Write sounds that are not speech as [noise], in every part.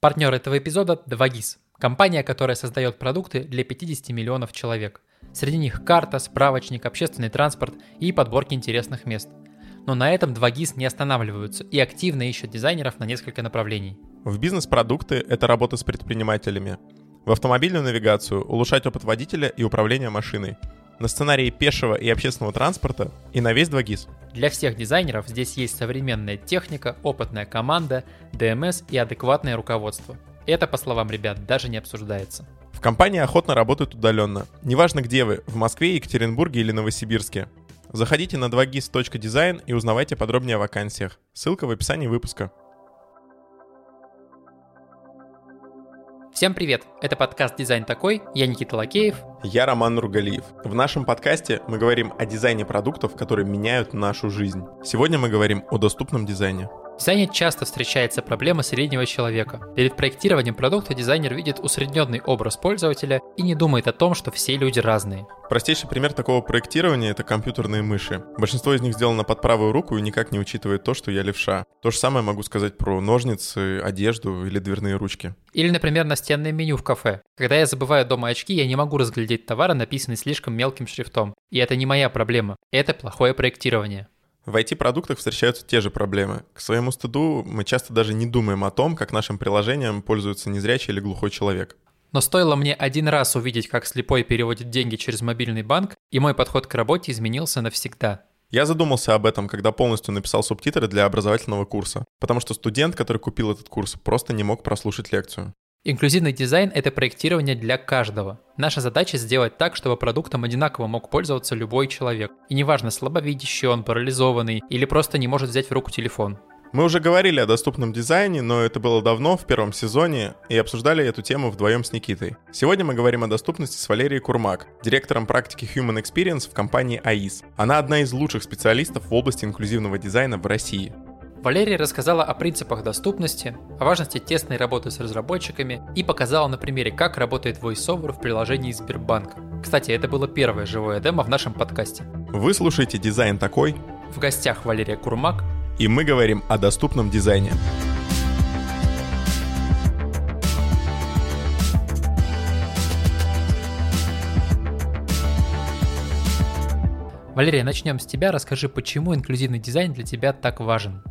Партнер этого эпизода – 2GIS, компания, которая создает продукты для 50 миллионов человек. Среди них карта, справочник, общественный транспорт и подборки интересных мест. Но на этом 2GIS не останавливаются и активно ищут дизайнеров на несколько направлений. В бизнес-продукты — это работа с предпринимателями. В автомобильную навигацию — улучшать опыт водителя и управления машиной. На сценарии пешего и общественного транспорта и на весь 2GIS. Для всех дизайнеров здесь есть современная техника, опытная команда, ДМС и адекватное руководство. Это, по словам ребят, даже не обсуждается. В компании охотно работают удаленно. Неважно где вы, в Москве, Екатеринбурге или Новосибирске. Заходите на 2gis.design и узнавайте подробнее о вакансиях. Ссылка в описании выпуска. Всем привет! Это подкаст «Дизайн такой», я Никита Лакеев. Я Роман Нургалиев. В нашем подкасте мы говорим о дизайне продуктов, которые меняют нашу жизнь. Сегодня мы говорим о доступном дизайне. В дизайне часто встречается проблема среднего человека. Перед проектированием продукта дизайнер видит усредненный образ пользователя и не думает о том, что все люди разные. Простейший пример такого проектирования — это компьютерные мыши. Большинство из них сделано под правую руку и никак не учитывает то, что я левша. То же самое могу сказать про ножницы, одежду или дверные ручки. Или, например, настенное меню в кафе. Когда я забываю дома очки, я не могу разглядеть товары, написанные слишком мелким шрифтом. И это не моя проблема. Это плохое проектирование. В IT-продуктах встречаются те же проблемы. К своему стыду мы часто даже не думаем о том, как нашим приложением пользуется незрячий или глухой человек. Но стоило мне один раз увидеть, как слепой переводит деньги через мобильный банк, и мой подход к работе изменился навсегда. Я задумался об этом, когда полностью написал субтитры для образовательного курса, потому что студент, который купил этот курс, просто не мог прослушать лекцию. Инклюзивный дизайн – это проектирование для каждого. Наша задача сделать так, чтобы продуктом одинаково мог пользоваться любой человек. И неважно, слабовидящий он, парализованный или просто не может взять в руку телефон. Мы уже говорили о доступном дизайне, но это было давно, в первом сезоне, и обсуждали эту тему вдвоем с Никитой. Сегодня мы говорим о доступности с Валерией Курмак, директором практики Human Experience в компании AIS. Она одна из лучших специалистов в области инклюзивного дизайна в России. Валерия рассказала о принципах доступности, о важности тесной работы с разработчиками и показала на примере, как работает VoiceOver в приложении Сбербанка. Кстати, это было первое живое демо в нашем подкасте. Вы слушаете «Дизайн такой». В гостях Валерия Курмак. И мы говорим о доступном дизайне. Валерия, начнем с тебя. Расскажи, почему инклюзивный дизайн для тебя так важен?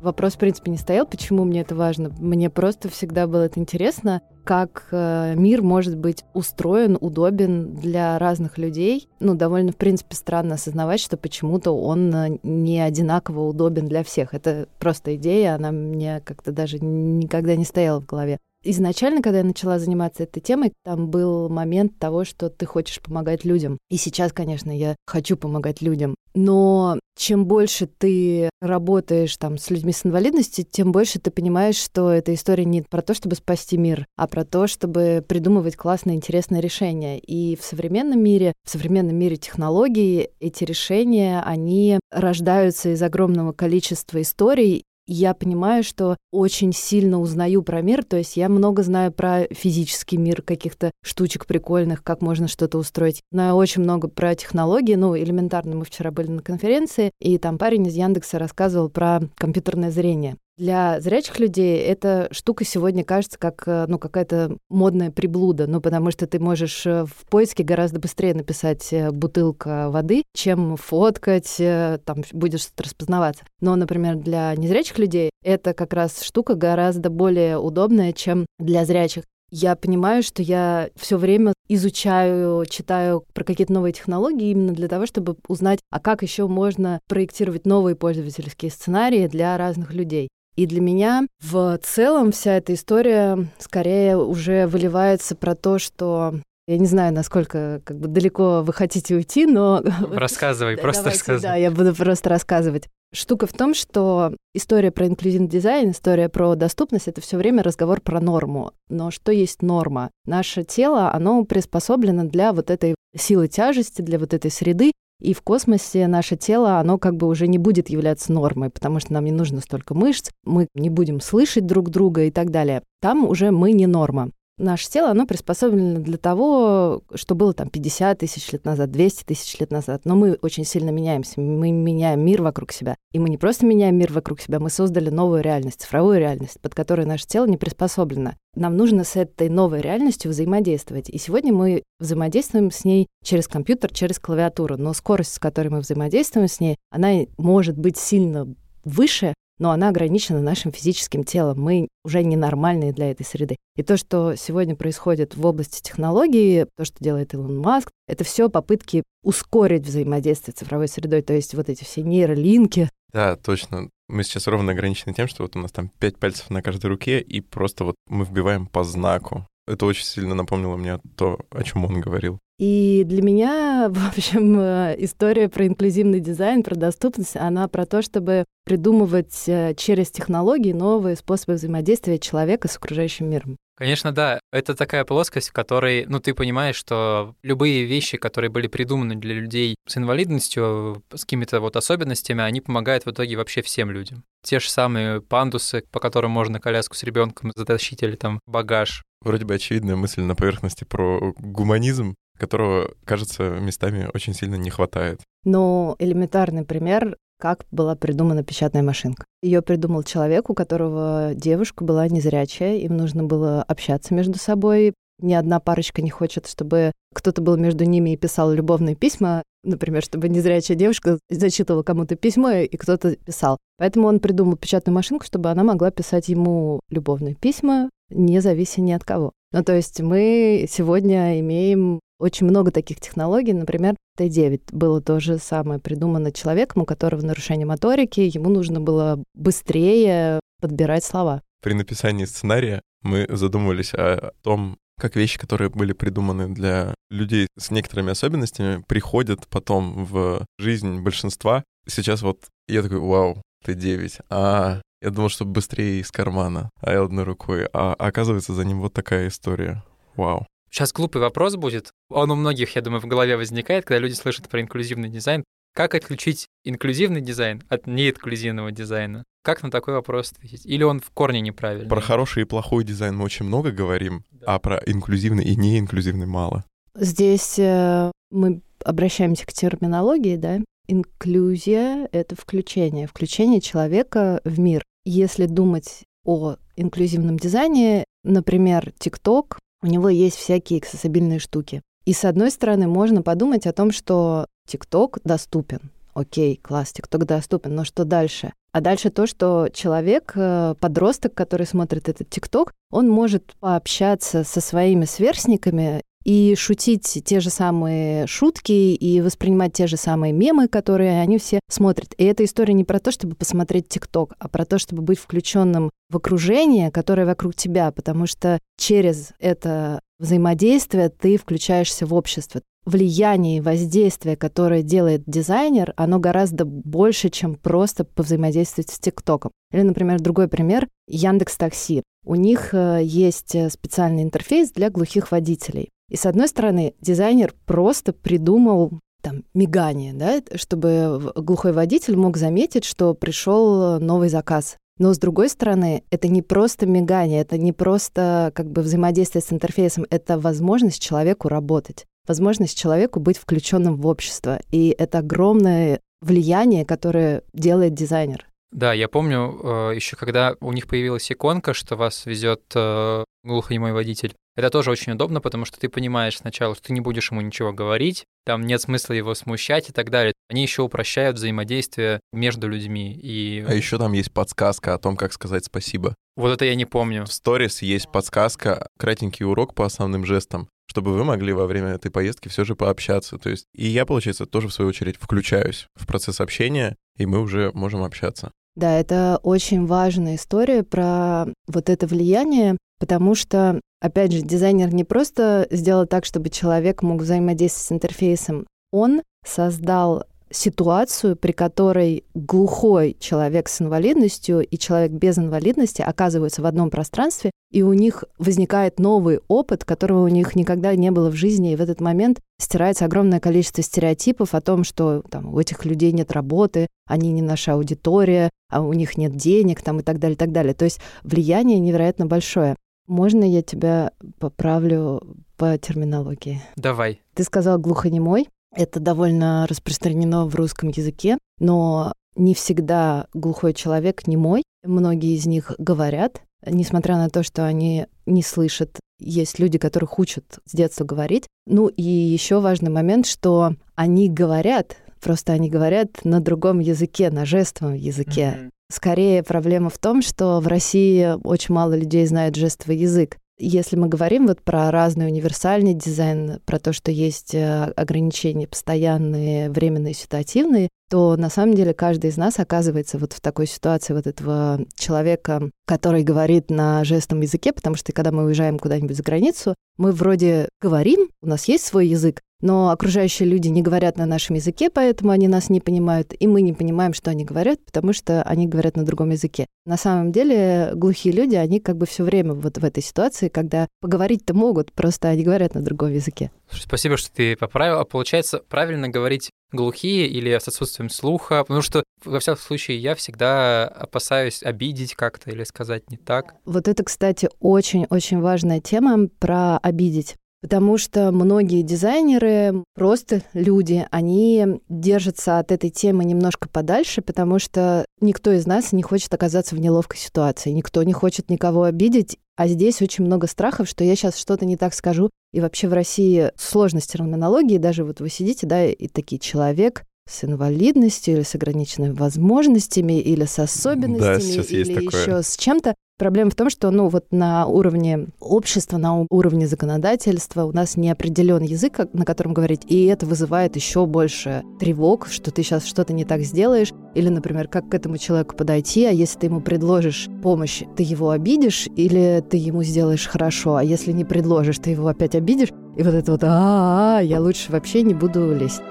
Вопрос, в принципе, не стоял, почему мне это важно. Мне просто всегда было это интересно, как э, мир может быть устроен, удобен для разных людей. Ну, довольно, в принципе, странно осознавать, что почему-то он э, не одинаково удобен для всех. Это просто идея, она мне как-то даже никогда не стояла в голове. Изначально, когда я начала заниматься этой темой, там был момент того, что ты хочешь помогать людям. И сейчас, конечно, я хочу помогать людям. Но чем больше ты работаешь там с людьми с инвалидностью, тем больше ты понимаешь, что эта история не про то, чтобы спасти мир, а про то, чтобы придумывать классные, интересные решения. И в современном мире, в современном мире технологий эти решения, они рождаются из огромного количества историй, я понимаю, что очень сильно узнаю про мир, то есть я много знаю про физический мир, каких-то штучек прикольных, как можно что-то устроить. Знаю очень много про технологии, ну, элементарно, мы вчера были на конференции, и там парень из Яндекса рассказывал про компьютерное зрение. Для зрячих людей эта штука сегодня кажется как э, ну, какая-то модная приблуда, ну, потому что ты можешь э, в поиске гораздо быстрее написать э, бутылка воды, чем фоткать, там будешь распознаваться. Но, например, для незрячих людей это как раз штука гораздо более удобная, чем для зрячих. Я понимаю, что я все время изучаю, читаю про какие-то новые технологии именно для того, чтобы узнать, а как еще можно проектировать новые пользовательские сценарии для разных людей. И для меня в целом вся эта история скорее уже выливается про то, что я не знаю, насколько как бы далеко вы хотите уйти, но... [laughs] Рассказывай, просто Давайте, рассказывай. Да, я буду просто рассказывать. Штука в том, что история про инклюзивный дизайн, история про доступность — это все время разговор про норму. Но что есть норма? Наше тело, оно приспособлено для вот этой силы тяжести, для вот этой среды, и в космосе наше тело, оно как бы уже не будет являться нормой, потому что нам не нужно столько мышц, мы не будем слышать друг друга и так далее. Там уже мы не норма. Наше тело, оно приспособлено для того, что было там 50 тысяч лет назад, 200 тысяч лет назад. Но мы очень сильно меняемся, мы меняем мир вокруг себя. И мы не просто меняем мир вокруг себя, мы создали новую реальность, цифровую реальность, под которой наше тело не приспособлено. Нам нужно с этой новой реальностью взаимодействовать. И сегодня мы взаимодействуем с ней через компьютер, через клавиатуру. Но скорость, с которой мы взаимодействуем с ней, она может быть сильно выше, но она ограничена нашим физическим телом. Мы уже ненормальные для этой среды. И то, что сегодня происходит в области технологий, то, что делает Илон Маск, это все попытки ускорить взаимодействие с цифровой средой, то есть вот эти все нейролинки. Да, точно. Мы сейчас ровно ограничены тем, что вот у нас там пять пальцев на каждой руке, и просто вот мы вбиваем по знаку. Это очень сильно напомнило мне то, о чем он говорил. И для меня, [laughs] в общем, э, история про инклюзивный дизайн, про доступность, она про то, чтобы придумывать э, через технологии новые способы взаимодействия человека с окружающим миром. Конечно, да. Это такая плоскость, в которой, ну, ты понимаешь, что любые вещи, которые были придуманы для людей с инвалидностью, с какими-то вот особенностями, они помогают в итоге вообще всем людям. Те же самые пандусы, по которым можно коляску с ребенком затащить или там багаж. Вроде бы очевидная мысль на поверхности про гуманизм, которого, кажется, местами очень сильно не хватает. Но элементарный пример как была придумана печатная машинка. Ее придумал человек, у которого девушка была незрячая, им нужно было общаться между собой. Ни одна парочка не хочет, чтобы кто-то был между ними и писал любовные письма, например, чтобы незрячая девушка зачитывала кому-то письмо, и кто-то писал. Поэтому он придумал печатную машинку, чтобы она могла писать ему любовные письма, не завися ни от кого. Ну, то есть мы сегодня имеем очень много таких технологий. Например, Т9 было то же самое придумано человеком, у которого нарушение моторики, ему нужно было быстрее подбирать слова. При написании сценария мы задумывались о том, как вещи, которые были придуманы для людей с некоторыми особенностями, приходят потом в жизнь большинства. Сейчас вот я такой, вау, Т9, а я думал, что быстрее из кармана, а я одной рукой. А оказывается, за ним вот такая история. Вау. Сейчас глупый вопрос будет. Он у многих, я думаю, в голове возникает, когда люди слышат про инклюзивный дизайн. Как отличить инклюзивный дизайн от неинклюзивного дизайна? Как на такой вопрос ответить? Или он в корне неправильный? Про хороший и плохой дизайн мы очень много говорим, да. а про инклюзивный и неинклюзивный мало. Здесь э, мы обращаемся к терминологии, да? Инклюзия — это включение, включение человека в мир. Если думать о инклюзивном дизайне, например, TikTok, у него есть всякие accessible'ные штуки. И с одной стороны, можно подумать о том, что TikTok доступен. Окей, класс, TikTok доступен, но что дальше? А дальше то, что человек, э, подросток, который смотрит этот TikTok, он может пообщаться со своими сверстниками и шутить те же самые шутки и воспринимать те же самые мемы, которые они все смотрят. И эта история не про то, чтобы посмотреть ТикТок, а про то, чтобы быть включенным в окружение, которое вокруг тебя, потому что через это взаимодействие ты включаешься в общество. Влияние и воздействие, которое делает дизайнер, оно гораздо больше, чем просто повзаимодействовать с ТикТоком. Или, например, другой пример — Яндекс Такси. У них э, есть э, специальный интерфейс для глухих водителей. И с одной стороны, дизайнер просто придумал там мигание, да, чтобы глухой водитель мог заметить, что пришел новый заказ. Но с другой стороны, это не просто мигание, это не просто как бы взаимодействие с интерфейсом, это возможность человеку работать, возможность человеку быть включенным в общество. И это огромное влияние, которое делает дизайнер. Да, я помню э, еще, когда у них появилась иконка, что вас везет э, глухонемой водитель. Это тоже очень удобно, потому что ты понимаешь сначала, что ты не будешь ему ничего говорить, там нет смысла его смущать и так далее. Они еще упрощают взаимодействие между людьми. И... А еще там есть подсказка о том, как сказать спасибо. Вот это я не помню. В сторис есть подсказка, кратенький урок по основным жестам чтобы вы могли во время этой поездки все же пообщаться. То есть и я, получается, тоже в свою очередь включаюсь в процесс общения, и мы уже можем общаться. Да, это очень важная история про вот это влияние, потому что, опять же, дизайнер не просто сделал так, чтобы человек мог взаимодействовать с интерфейсом, он создал ситуацию, при которой глухой человек с инвалидностью и человек без инвалидности оказываются в одном пространстве, и у них возникает новый опыт, которого у них никогда не было в жизни, и в этот момент стирается огромное количество стереотипов о том, что там, у этих людей нет работы, они не наша аудитория, а у них нет денег там, и так далее, и так далее. То есть влияние невероятно большое. Можно я тебя поправлю по терминологии? Давай. Ты сказал глухонемой. Это довольно распространено в русском языке, но не всегда глухой человек немой. Многие из них говорят, несмотря на то, что они не слышат. Есть люди, которых учат с детства говорить. Ну и еще важный момент, что они говорят, просто они говорят на другом языке, на жестовом языке. Mm-hmm. Скорее проблема в том, что в России очень мало людей знают жестовый язык. Если мы говорим вот про разный универсальный дизайн, про то, что есть э, ограничения постоянные, временные, ситуативные, то на самом деле каждый из нас оказывается вот в такой ситуации вот этого человека, который говорит на жестом языке, потому что когда мы уезжаем куда-нибудь за границу, мы вроде говорим, у нас есть свой язык, но окружающие люди не говорят на нашем языке, поэтому они нас не понимают, и мы не понимаем, что они говорят, потому что они говорят на другом языке. На самом деле глухие люди, они как бы все время вот в этой ситуации, когда поговорить-то могут, просто они говорят на другом языке. Спасибо, что ты поправил. А получается, правильно говорить глухие или с отсутствием слуха, потому что, во всяком случае, я всегда опасаюсь обидеть как-то или сказать не так. Вот это, кстати, очень-очень важная тема про обидеть. Потому что многие дизайнеры, просто люди, они держатся от этой темы немножко подальше, потому что никто из нас не хочет оказаться в неловкой ситуации, никто не хочет никого обидеть. А здесь очень много страхов, что я сейчас что-то не так скажу. И вообще в России сложность терминологии, даже вот вы сидите, да, и такие человек, с инвалидностью или с ограниченными возможностями или с особенностями да, или еще с чем-то. Проблема в том, что ну, вот на уровне общества, на уровне законодательства у нас не определен язык, на котором говорить, и это вызывает еще больше тревог, что ты сейчас что-то не так сделаешь, или, например, как к этому человеку подойти, а если ты ему предложишь помощь, ты его обидишь, или ты ему сделаешь хорошо, а если не предложишь, ты его опять обидишь, и вот это вот, а, -а, -а я лучше вообще не буду лезть.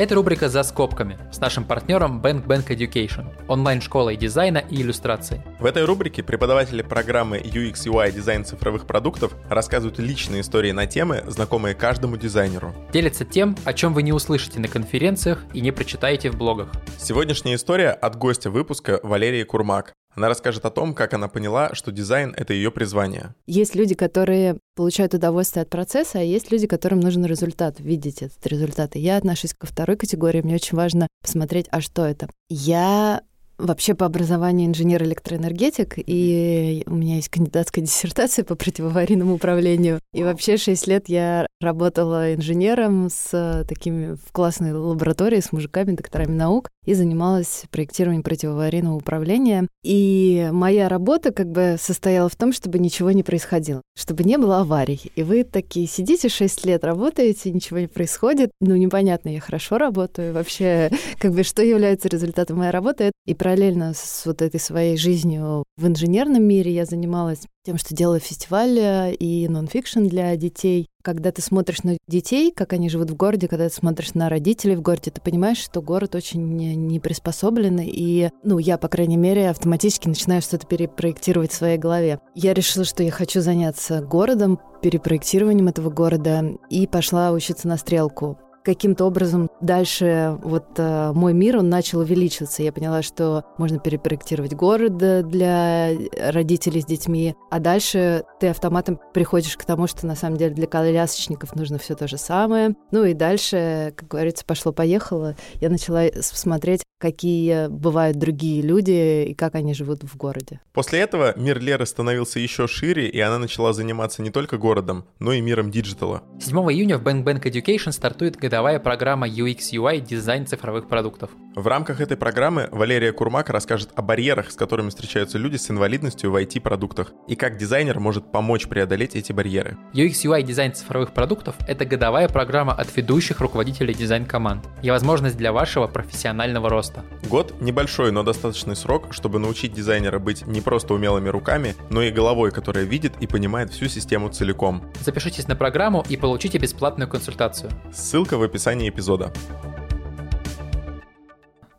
Это рубрика «За скобками» с нашим партнером Bank Bank Education, онлайн-школой дизайна и иллюстрации. В этой рубрике преподаватели программы UX UI дизайн цифровых продуктов рассказывают личные истории на темы, знакомые каждому дизайнеру. Делятся тем, о чем вы не услышите на конференциях и не прочитаете в блогах. Сегодняшняя история от гостя выпуска Валерии Курмак, она расскажет о том, как она поняла, что дизайн — это ее призвание. Есть люди, которые получают удовольствие от процесса, а есть люди, которым нужен результат, видеть этот результат. И я отношусь ко второй категории. Мне очень важно посмотреть, а что это. Я вообще по образованию инженер-электроэнергетик, и у меня есть кандидатская [laughs] диссертация по противоаварийному управлению. И вообще 6 лет я работала инженером с такими в классной лаборатории с мужиками, докторами наук, и занималась проектированием противоаварийного управления. И моя работа как бы состояла в том, чтобы ничего не происходило, чтобы не было аварий. И вы такие сидите 6 лет, работаете, ничего не происходит. Ну, непонятно, я хорошо работаю. Вообще, как бы, что является результатом моей работы? И параллельно с вот этой своей жизнью в инженерном мире я занималась тем, что делаю фестиваль и нон-фикшн для детей. Когда ты смотришь на детей, как они живут в городе, когда ты смотришь на родителей в городе, ты понимаешь, что город очень не приспособлен, и, ну, я, по крайней мере, автоматически начинаю что-то перепроектировать в своей голове. Я решила, что я хочу заняться городом, перепроектированием этого города, и пошла учиться на стрелку каким-то образом дальше вот э, мой мир, он начал увеличиваться. Я поняла, что можно перепроектировать город для родителей с детьми, а дальше ты автоматом приходишь к тому, что на самом деле для колясочников нужно все то же самое. Ну и дальше, как говорится, пошло-поехало. Я начала смотреть, какие бывают другие люди и как они живут в городе. После этого мир Леры становился еще шире, и она начала заниматься не только городом, но и миром digital'а. 7 июня в Bank Bank Education стартует годовая программа UX UI дизайн цифровых продуктов. В рамках этой программы Валерия Курмак расскажет о барьерах, с которыми встречаются люди с инвалидностью в IT-продуктах, и как дизайнер может помочь преодолеть эти барьеры. UX UI дизайн цифровых продуктов – это годовая программа от ведущих руководителей дизайн-команд и возможность для вашего профессионального роста. Год – небольшой, но достаточный срок, чтобы научить дизайнера быть не просто умелыми руками, но и головой, которая видит и понимает всю систему целиком. Запишитесь на программу и получите бесплатную консультацию. Ссылка в описании эпизода.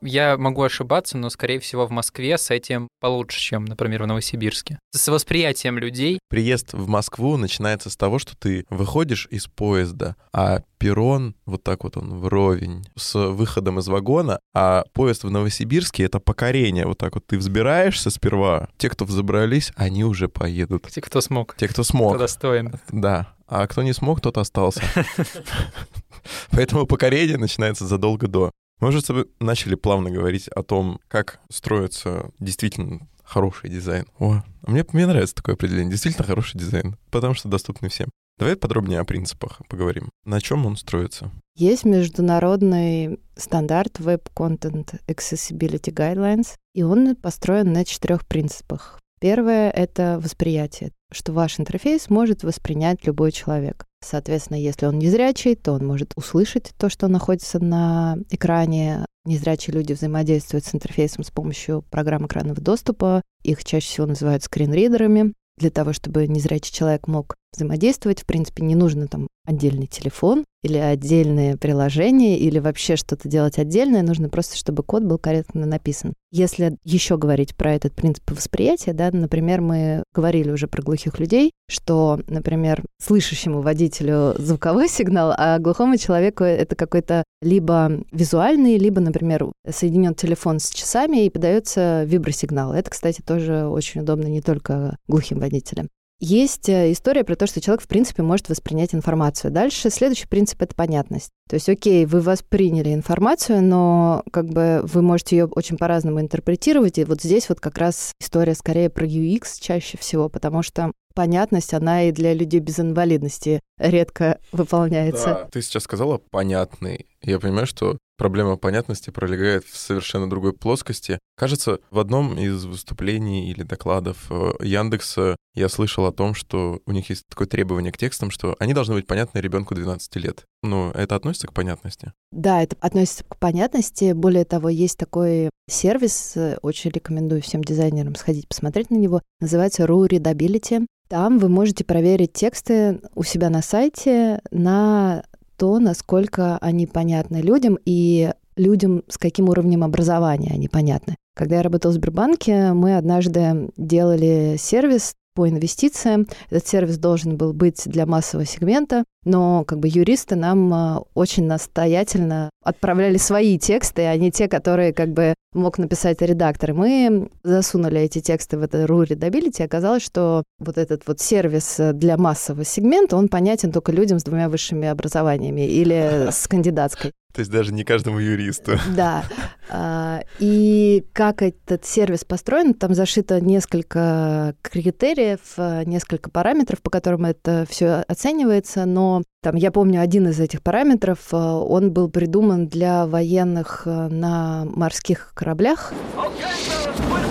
Я могу ошибаться, но, скорее всего, в Москве с этим получше, чем, например, в Новосибирске. С восприятием людей. Приезд в Москву начинается с того, что ты выходишь из поезда, а перрон вот так вот он вровень с выходом из вагона, а поезд в Новосибирске — это покорение. Вот так вот ты взбираешься сперва, те, кто взобрались, они уже поедут. Те, кто смог. Те, кто смог. Кто достоин. Да. А кто не смог, тот остался. [laughs] Поэтому покорение начинается задолго до. Мы уже с тобой начали плавно говорить о том, как строится действительно хороший дизайн. О, а мне, мне нравится такое определение. Действительно хороший дизайн, потому что доступный всем. Давай подробнее о принципах поговорим. На чем он строится? Есть международный стандарт Web Content Accessibility Guidelines, и он построен на четырех принципах. Первое — это восприятие, что ваш интерфейс может воспринять любой человек. Соответственно, если он незрячий, то он может услышать то, что находится на экране. Незрячие люди взаимодействуют с интерфейсом с помощью программ экранного доступа. Их чаще всего называют скринридерами. Для того, чтобы незрячий человек мог взаимодействовать, в принципе, не нужно там отдельный телефон или отдельное приложение или вообще что-то делать отдельное, нужно просто, чтобы код был корректно написан. Если еще говорить про этот принцип восприятия, да, например, мы говорили уже про глухих людей, что, например, слышащему водителю звуковой [laughs] сигнал, а глухому человеку это какой-то либо визуальный, либо, например, соединен телефон с часами и подается вибросигнал. Это, кстати, тоже очень удобно не только глухим водителям. Есть э, история про то, что человек, в принципе, может воспринять информацию. Дальше следующий принцип — это понятность. То есть, окей, вы восприняли информацию, но как бы вы можете ее очень по-разному интерпретировать. И вот здесь вот как раз история скорее про UX чаще всего, потому что понятность, она и для людей без инвалидности редко выполняется. Да. Ты сейчас сказала «понятный». Я понимаю, что проблема понятности пролегает в совершенно другой плоскости. Кажется, в одном из выступлений или докладов э, Яндекса я слышал о том, что у них есть такое требование к текстам, что они должны быть понятны ребенку 12 лет. Ну, это относится к понятности? Да, это относится к понятности. Более того, есть такой сервис, э, очень рекомендую всем дизайнерам сходить посмотреть на него, называется Ru Readability. Там вы можете проверить тексты у себя на сайте на то, насколько они понятны людям и людям, с каким уровнем образования они понятны. Когда я работала в Сбербанке, мы однажды делали сервис по инвестициям. Этот сервис должен был быть для массового сегмента, но как бы юристы нам а, очень настоятельно отправляли свои тексты, а не те, которые как бы мог написать редактор. Мы засунули эти тексты в это RU Readability, оказалось, что вот этот вот сервис для массового сегмента, он понятен только людям с двумя высшими образованиями или с кандидатской. То есть даже не каждому юристу. Да. А, и как этот сервис построен, там зашито несколько критериев, несколько параметров, по которым это все оценивается, но там, я помню, один из этих параметров, он был придуман для военных на морских кораблях. Okay,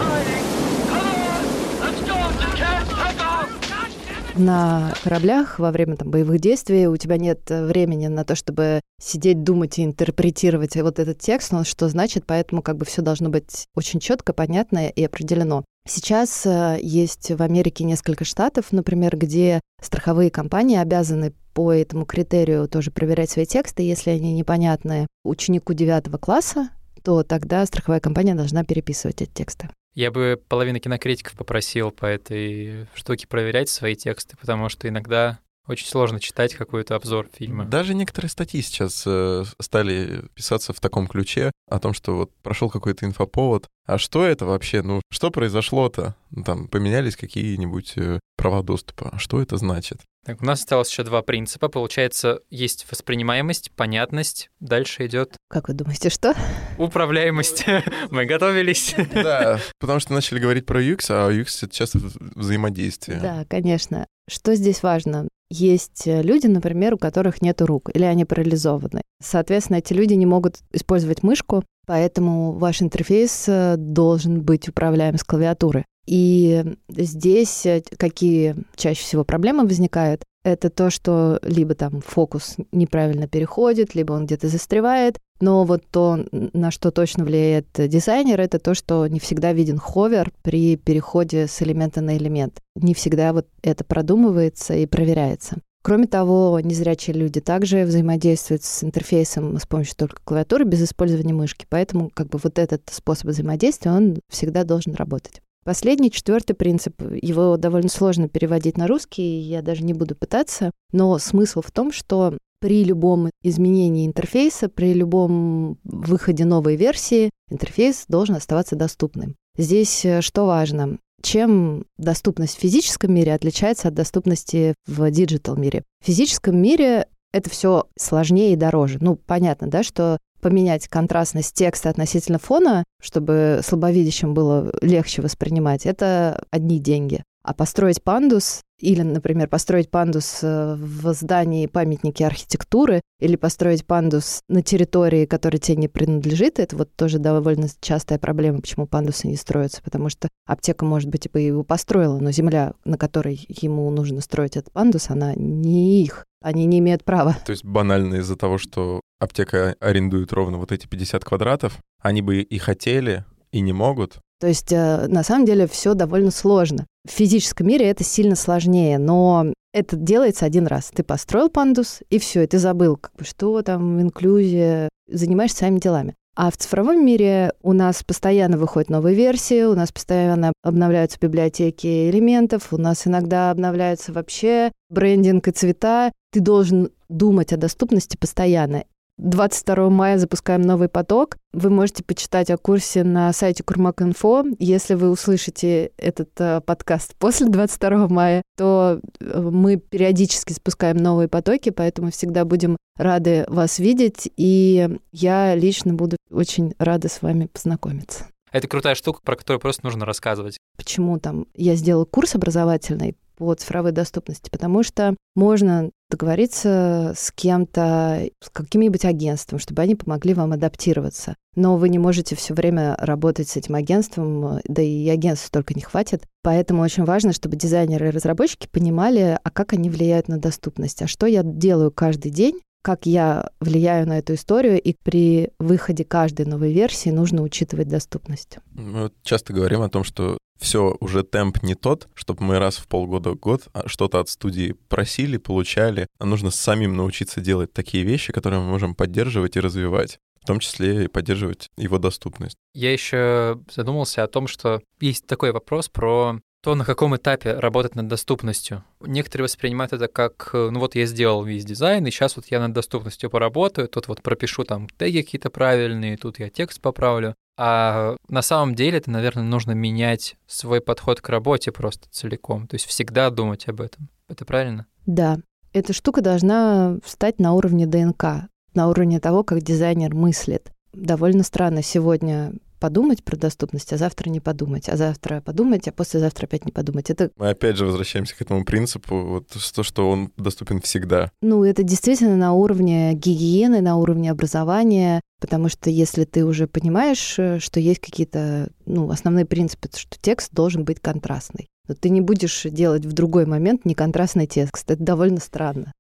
на кораблях во время там, боевых действий у тебя нет э, времени на то, чтобы сидеть, думать и интерпретировать вот этот текст, но что значит, поэтому как бы все должно быть очень четко, понятно и определено. Сейчас э, есть в Америке несколько штатов, например, где страховые компании обязаны по этому критерию тоже проверять свои тексты. Если они непонятны ученику девятого класса, то тогда страховая компания должна переписывать эти тексты. Я бы половину кинокритиков попросил по этой штуке проверять свои тексты, потому что иногда очень сложно читать какой-то обзор фильма. Даже некоторые статьи сейчас э, стали писаться в таком ключе о том, что вот прошел какой-то инфоповод. А что это вообще? Ну, что произошло-то? Ну, там поменялись какие-нибудь э, права доступа. Что это значит? Так, у нас осталось еще два принципа. Получается, есть воспринимаемость, понятность. Дальше идет. Как вы думаете, что? Управляемость. [laughs] Мы готовились. [laughs] Да, потому что начали говорить про UX, а UX это часто взаимодействие. Да, конечно. Что здесь важно? Есть э, люди, например, у которых нет рук, или они парализованы. Соответственно, эти люди не могут использовать мышку, поэтому ваш интерфейс э, должен быть управляем с клавиатуры. И здесь э, какие чаще всего проблемы возникают? Это то, что либо там фокус неправильно переходит, либо он где-то застревает. Но вот то, на что точно влияет дизайнер, это то, что не всегда виден ховер при переходе с элемента на элемент. Не всегда вот это продумывается и проверяется. Кроме того, незрячие люди также взаимодействуют с интерфейсом с помощью только клавиатуры без использования мышки. Поэтому как бы вот этот способ взаимодействия, он всегда должен работать. Последний, четвертый принцип, его довольно сложно переводить на русский, я даже не буду пытаться, но смысл в том, что при любом изменении интерфейса, при любом выходе новой версии, интерфейс должен оставаться доступным. Здесь э, что важно? Чем доступность в физическом мире отличается от доступности в digital мире? В физическом мире это все сложнее и дороже. Ну, понятно, да, что поменять контрастность текста относительно фона, чтобы слабовидящим было легче воспринимать, это одни деньги. А построить пандус или, например, построить пандус э, в здании памятники архитектуры или построить пандус на территории, которая тебе не принадлежит, это вот тоже довольно частая проблема, почему пандусы не строятся, потому что аптека, может быть, и его построила, но земля, на которой ему нужно строить этот пандус, она не их. Они не имеют права. То есть банально из-за того, что аптека арендует ровно вот эти 50 квадратов, они бы и хотели, и не могут, то есть э, на самом деле все довольно сложно. В физическом мире это сильно сложнее, но это делается один раз. Ты построил пандус, и все, и ты забыл, как бы, что там, инклюзия, занимаешься своими делами. А в цифровом мире у нас постоянно выходят новые версии, у нас постоянно обновляются библиотеки элементов, у нас иногда обновляются вообще брендинг и цвета. Ты должен думать о доступности постоянно. 22 мая запускаем новый поток. Вы можете почитать о курсе на сайте Курмак.инфо. Если вы услышите этот э, подкаст [laughs] после 22 мая, то э, мы периодически спускаем новые потоки, поэтому всегда будем рады вас видеть, и я лично буду очень рада с вами познакомиться. Это крутая штука, про которую просто нужно рассказывать. Почему там я сделала курс образовательный по цифровой доступности? Потому что можно договориться с кем-то, с каким-нибудь агентством, чтобы они помогли вам адаптироваться. Но вы не можете все время работать с этим агентством, да и агентств только не хватит. Поэтому очень важно, чтобы дизайнеры и разработчики понимали, а как они влияют на доступность, а что я делаю каждый день, как я влияю на эту историю, и при выходе каждой новой версии нужно учитывать доступность. Мы часто говорим о том, что все, уже темп не тот, чтобы мы раз в полгода-год а, что-то от студии просили, получали, а нужно самим научиться делать такие вещи, которые мы можем поддерживать и развивать в том числе и поддерживать его доступность. Я еще задумался о том, что есть такой вопрос про то, на каком этапе работать над доступностью. Некоторые воспринимают это как, ну вот я сделал весь дизайн, и сейчас вот я над доступностью поработаю, тут вот пропишу там теги какие-то правильные, тут я текст поправлю. А на самом деле это, наверное, нужно менять свой подход к работе просто целиком. То есть всегда думать об этом. Это правильно? Да. Эта штука должна встать на уровне ДНК, на уровне того, как дизайнер мыслит. Довольно странно сегодня подумать про доступность, а завтра не подумать, а завтра подумать, а послезавтра опять не подумать. Это... Мы опять же возвращаемся к этому принципу, вот то, что он доступен всегда. Ну, это действительно на уровне гигиены, на уровне образования, потому что если ты уже понимаешь, э, что есть какие-то ну, основные принципы, что текст должен быть контрастный, но ты не будешь делать в другой момент неконтрастный текст. Это довольно странно.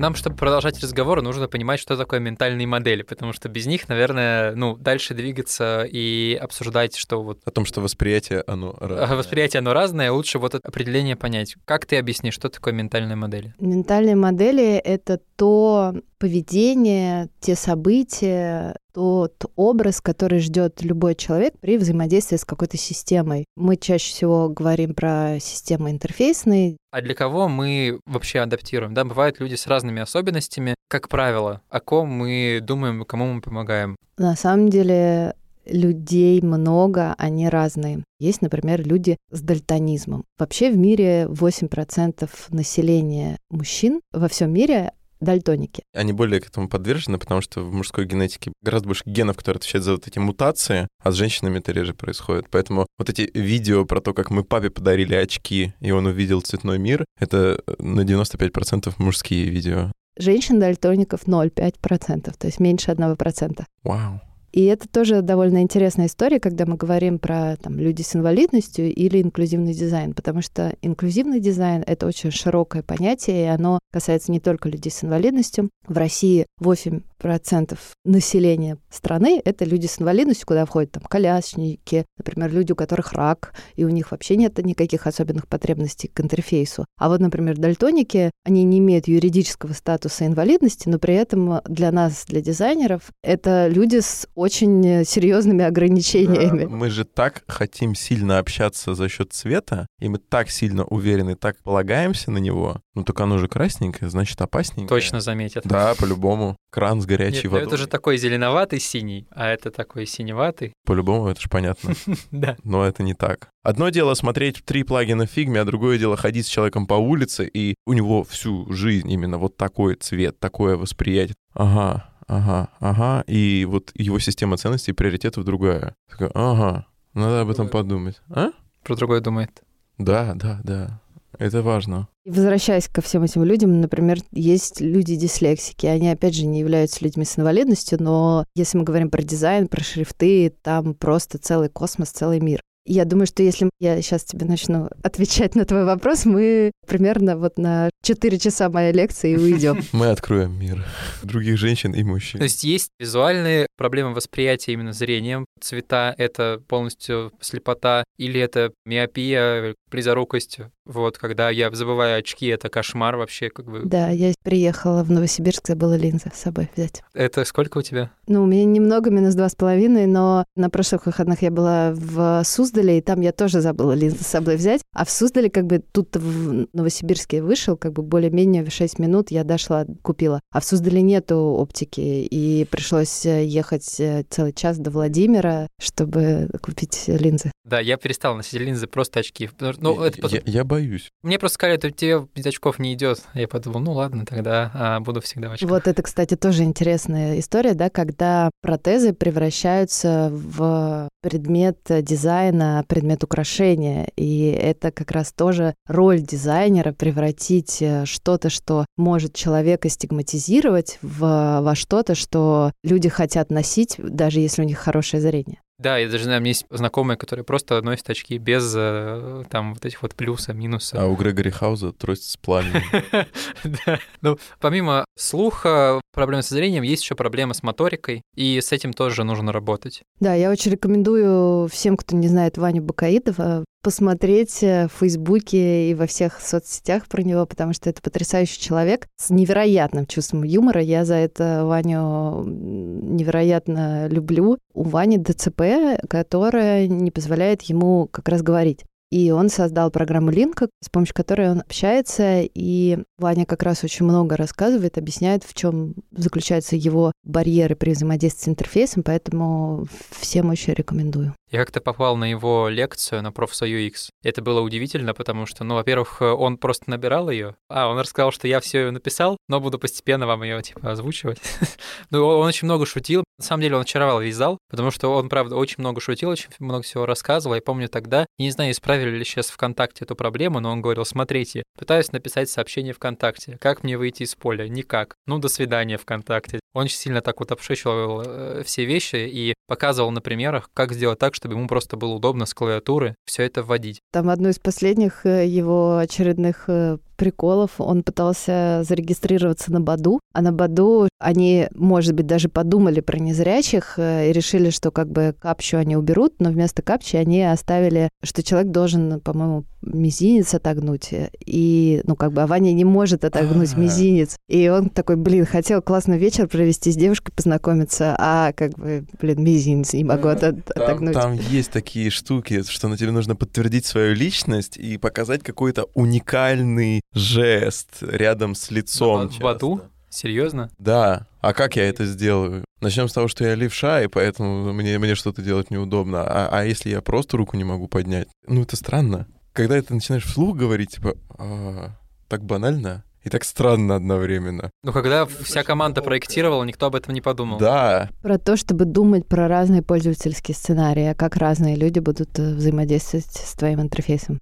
Нам, чтобы продолжать разговор, нужно понимать, что такое ментальные модели, потому что без них, наверное, ну, дальше двигаться и обсуждать, что вот... О том, что восприятие, оно разное. Восприятие, оно разное, лучше вот это определение понять. Как ты объяснишь, что такое ментальные модели? Ментальные модели — это то поведение, те события, тот образ, который ждет любой человек при взаимодействии с какой-то системой. Мы чаще всего говорим про системы интерфейсные. А для кого мы вообще адаптируем? Да, бывают люди с разными особенностями. Как правило, о ком мы думаем, кому мы помогаем? На самом деле людей много, они разные. Есть, например, люди с дальтонизмом. Вообще в мире 8% населения мужчин во всем мире дальтоники. Они более к этому подвержены, потому что в мужской генетике гораздо больше генов, которые отвечают за вот эти мутации, а с женщинами это реже происходит. Поэтому вот эти видео про то, как мы папе подарили очки, и он увидел цветной мир, это на 95% мужские видео. Женщин-дальтоников 0,5%, то есть меньше 1%. Вау. И это тоже довольно интересная история, когда мы говорим про там, люди с инвалидностью или инклюзивный дизайн, потому что инклюзивный дизайн — это очень широкое понятие, и оно касается не только людей с инвалидностью. В России 8 процентов населения страны — это люди с инвалидностью, куда входят там колясники, например, люди, у которых рак, и у них вообще нет никаких особенных потребностей к интерфейсу. А вот, например, дальтоники, они не имеют юридического статуса инвалидности, но при этом для нас, для дизайнеров, это люди с очень серьезными ограничениями. Мы же так хотим сильно общаться за счет цвета, и мы так сильно уверены, так полагаемся на него. Ну так оно же красненькое, значит опасненькое. Точно заметят. Да, по-любому. Кран с горячей Нет, водой. это же такой зеленоватый синий, а это такой синеватый. По-любому, это же понятно. [laughs] Да. Но это не так. Одно дело смотреть три плагина в фигме, а другое дело ходить с человеком по улице, и у него всю жизнь именно вот такой цвет, такое восприятие. Ага, ага, ага. И вот его система ценностей и приоритетов другая. Ага, надо об этом подумать. А? Про другое думает. Да, да, да. Это важно. И Возвращаясь ко всем этим людям, например, есть люди дислексики. Они, опять же, не являются людьми с инвалидностью, но если мы говорим про дизайн, про шрифты, там просто целый космос, целый мир. Я думаю, что если я сейчас тебе начну [laughs] отвечать на твой вопрос, мы примерно вот на 4 часа моей лекции и уйдем. [laughs] Мы откроем мир [laughs] других женщин и мужчин. То есть есть визуальные проблемы восприятия именно зрением. Цвета — это полностью слепота, или это миопия, близорукость. Вот, когда я забываю очки, это кошмар вообще, как бы. Да, я приехала в Новосибирск, забыла линзы с собой взять. Это сколько у тебя? Ну, у меня немного, минус два с половиной, но на прошлых выходных я была в Суздале, и там я тоже забыла линзы с собой взять. А в Суздале как бы тут в Новосибирске вышел, как бы более-менее в 6 минут я дошла, купила. А в Суздале нету оптики, и пришлось э, ехать э, целый час до Владимира, чтобы купить линзы. Да, я перестал носить линзы, просто очки. Ну, это я, я боюсь. Мне просто сказали, что тебе без очков не идет. Я подумал, ну ладно, тогда а, буду всегда в очках. Вот это, кстати, тоже интересная история, да, когда протезы превращаются в предмет дизайна, предмет украшения. И это как раз тоже роль дизайнера превратить э, что-то, что может человека стигматизировать, в, во что-то, что люди хотят носить, даже если у них хорошее зрение. Да, я даже знаю, у меня есть знакомые, которые просто носят очки без э, там вот этих вот плюса, минуса. А у Грегори Хауза трость с пламенем. [laughs] Да. Ну, помимо слуха, проблем со зрением, есть еще проблема с моторикой, и с этим тоже нужно работать. Да, я очень рекомендую всем, кто не знает Ваню Бакаидова, посмотреть э, в Фейсбуке и во всех соцсетях про него, потому что это потрясающий человек с невероятным чувством юмора. Я за это Ваню невероятно люблю. У Вани ДЦП, которая не позволяет ему как раз говорить. И он создал программу Линка, с помощью которой он общается, и Ваня как раз очень много рассказывает, объясняет, в чем заключаются его барьеры при взаимодействии с интерфейсом, поэтому всем очень рекомендую. Я как-то попал на его лекцию на профсо UX. Это было удивительно, потому что, ну, во-первых, он просто набирал ее, а он рассказал, что я все ее написал, но буду постепенно вам ее типа озвучивать. [laughs] ну, он очень много шутил. На самом деле он очаровал весь зал, потому что он, правда, очень много шутил, очень много всего рассказывал. Я помню тогда, не знаю, исправили ли сейчас ВКонтакте эту проблему, но он говорил, смотрите, пытаюсь написать сообщение ВКонтакте. Как мне выйти из поля? Никак. Ну, до свидания ВКонтакте. Он очень сильно так вот обшечивал э, все вещи и показывал на примерах, как сделать так, чтобы ему просто было удобно с клавиатуры все это вводить. Там одно из последних э, его очередных э, приколов, он пытался зарегистрироваться на Баду, а на Баду они, может быть, даже подумали про незрячих э, и решили, что как бы капчу они уберут, но вместо капчи они оставили, что человек должен, по-моему, мизинец отогнуть. И, ну, как бы, а Ваня не может отогнуть Ага. мизинец. И он такой, блин, хотел классный вечер провести с девушкой, познакомиться, а, как бы, блин, мизинец не могу от- от- Там, отогнуть. там есть такие штуки, что на тебе нужно подтвердить свою личность и показать какой-то уникальный жест рядом с лицом. В часто. Серьезно? Да. А как я это сделаю? Начнем с того, что я левша, и поэтому мне, мне что-то делать неудобно. А, а если я просто руку не могу поднять? Ну, это странно. Когда ты начинаешь вслух говорить, типа, «А, так банально и так странно одновременно. Ну, когда вся команда проектировала, никто об этом не подумал. Да, Про то, чтобы думать про разные пользовательские сценарии, а как разные люди будут э, взаимодействовать с твоим интерфейсом.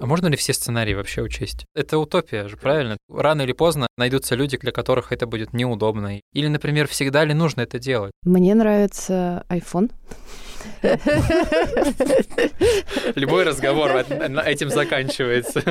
А можно ли все сценарии вообще учесть? Это утопия же, правильно? Рано или поздно найдутся люди, для которых это будет неудобно. Или, например, всегда ли нужно это делать? Мне нравится iPhone. Любой разговор этим заканчивается.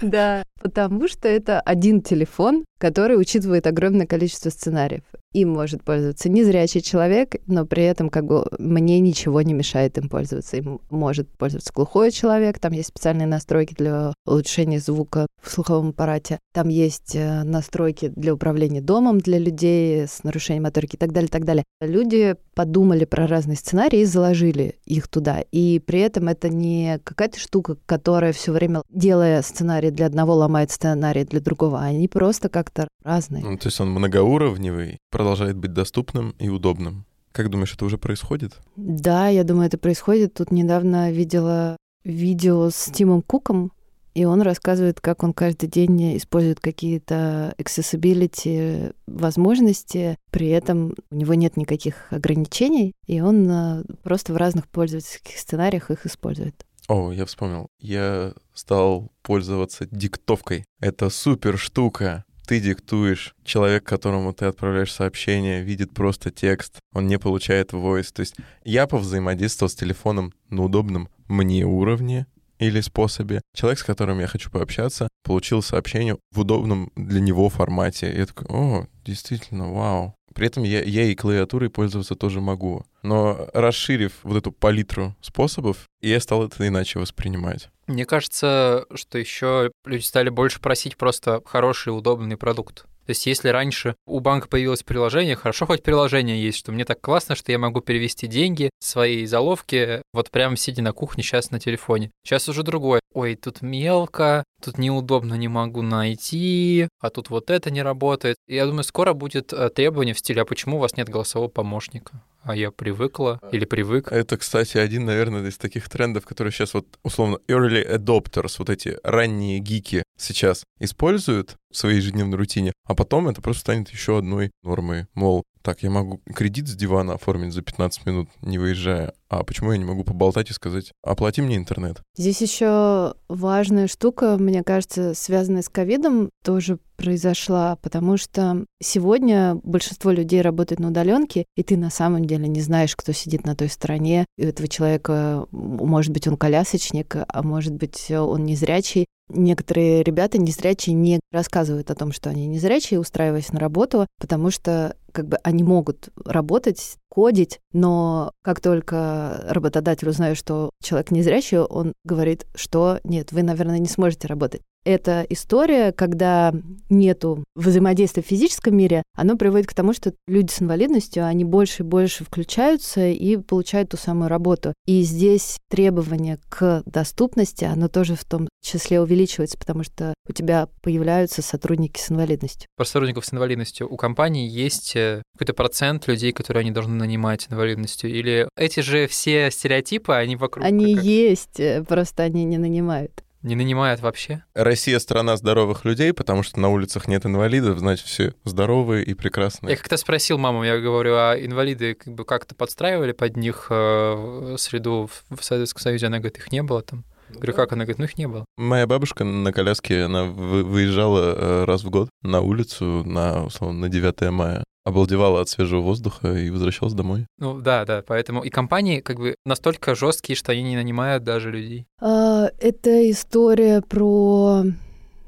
Да, потому что это один телефон, который учитывает огромное количество сценариев. Им может пользоваться незрячий человек, но при этом как бы мне ничего не мешает им пользоваться. Им может пользоваться глухой человек, там есть специальные настройки для улучшения звука в слуховом аппарате, там есть э, настройки для управления домом для людей с нарушением моторики и так далее, так далее. Люди подумали про разные сценарии и заложили их туда. И при этом это не какая-то штука, которая все время, делая сценарий для одного, ломает сценарий для другого, они просто как-то разные. Ну, то есть он многоуровневый, продолжает быть доступным и удобным. Как думаешь, это уже происходит? Да, я думаю, это происходит. Тут недавно видела видео с Тимом Куком, и он рассказывает, как он каждый день использует какие-то accessibility возможности, при этом у него нет никаких ограничений, и он э, просто в разных пользовательских сценариях их использует. О, я вспомнил. Я стал пользоваться диктовкой. Это супер штука ты диктуешь, человек, которому ты отправляешь сообщение, видит просто текст, он не получает voice. То есть я повзаимодействовал с телефоном на удобном мне уровне, или способе. Человек, с которым я хочу пообщаться, получил сообщение в удобном для него формате. Я такой, о, действительно, вау. При этом я, я и клавиатурой пользоваться тоже могу. Но расширив вот эту палитру способов, я стал это иначе воспринимать. Мне кажется, что еще люди стали больше просить просто хороший, удобный продукт. То есть если раньше у банка появилось приложение, хорошо хоть приложение есть, что мне так классно, что я могу перевести деньги, свои заловки, вот прямо сидя на кухне сейчас на телефоне. Сейчас уже другое. Ой, тут мелко, тут неудобно, не могу найти, а тут вот это не работает. Я думаю, скоро будет э, требование в стиле, а почему у вас нет голосового помощника? А я привыкла или привык. Это, кстати, один, наверное, из таких трендов, которые сейчас вот, условно, early adopters, вот эти ранние гики сейчас используют в своей ежедневной рутине, а потом это просто станет еще одной нормой. Мол, так, я могу кредит с дивана оформить за 15 минут, не выезжая. А почему я не могу поболтать и сказать, оплати мне интернет? Здесь еще важная штука, мне кажется, связанная с ковидом, тоже произошла, потому что сегодня большинство людей работает на удаленке, и ты на самом деле не знаешь, кто сидит на той стороне. И у этого человека, может быть, он колясочник, а может быть, он незрячий. Некоторые ребята незрячие не рассказывают о том, что они незрячие, устраиваясь на работу, потому что как бы они могут работать, кодить, но как только работодатель узнает, что человек незрячий, он говорит, что нет, вы, наверное, не сможете работать. Эта история, когда нету взаимодействия в физическом мире, оно приводит к тому, что люди с инвалидностью, они больше и больше включаются и получают ту самую работу. И здесь требование к доступности, оно тоже в том числе увеличивается, потому что у тебя появляются сотрудники с инвалидностью. Про сотрудников с инвалидностью у компании есть э, какой-то процент людей, которые они должны нанимать инвалидностью? Или эти же все стереотипы, они вокруг? Они как... есть, э, просто они не нанимают. Не нанимают вообще? Россия страна здоровых людей, потому что на улицах нет инвалидов, значит, все здоровые и прекрасные. Я как-то спросил маму, я говорю, а инвалиды как бы как-то подстраивали под них э, среду в Советском Союзе? Она говорит, их не было там. Говорю, как? Она говорит, ну их не было. Моя бабушка на коляске, она выезжала э, раз в год на улицу на, условно, на 9 мая обалдевала от свежего воздуха и возвращалась домой. Ну да, да, поэтому и компании как бы настолько жесткие, что они не нанимают даже людей. А, это история про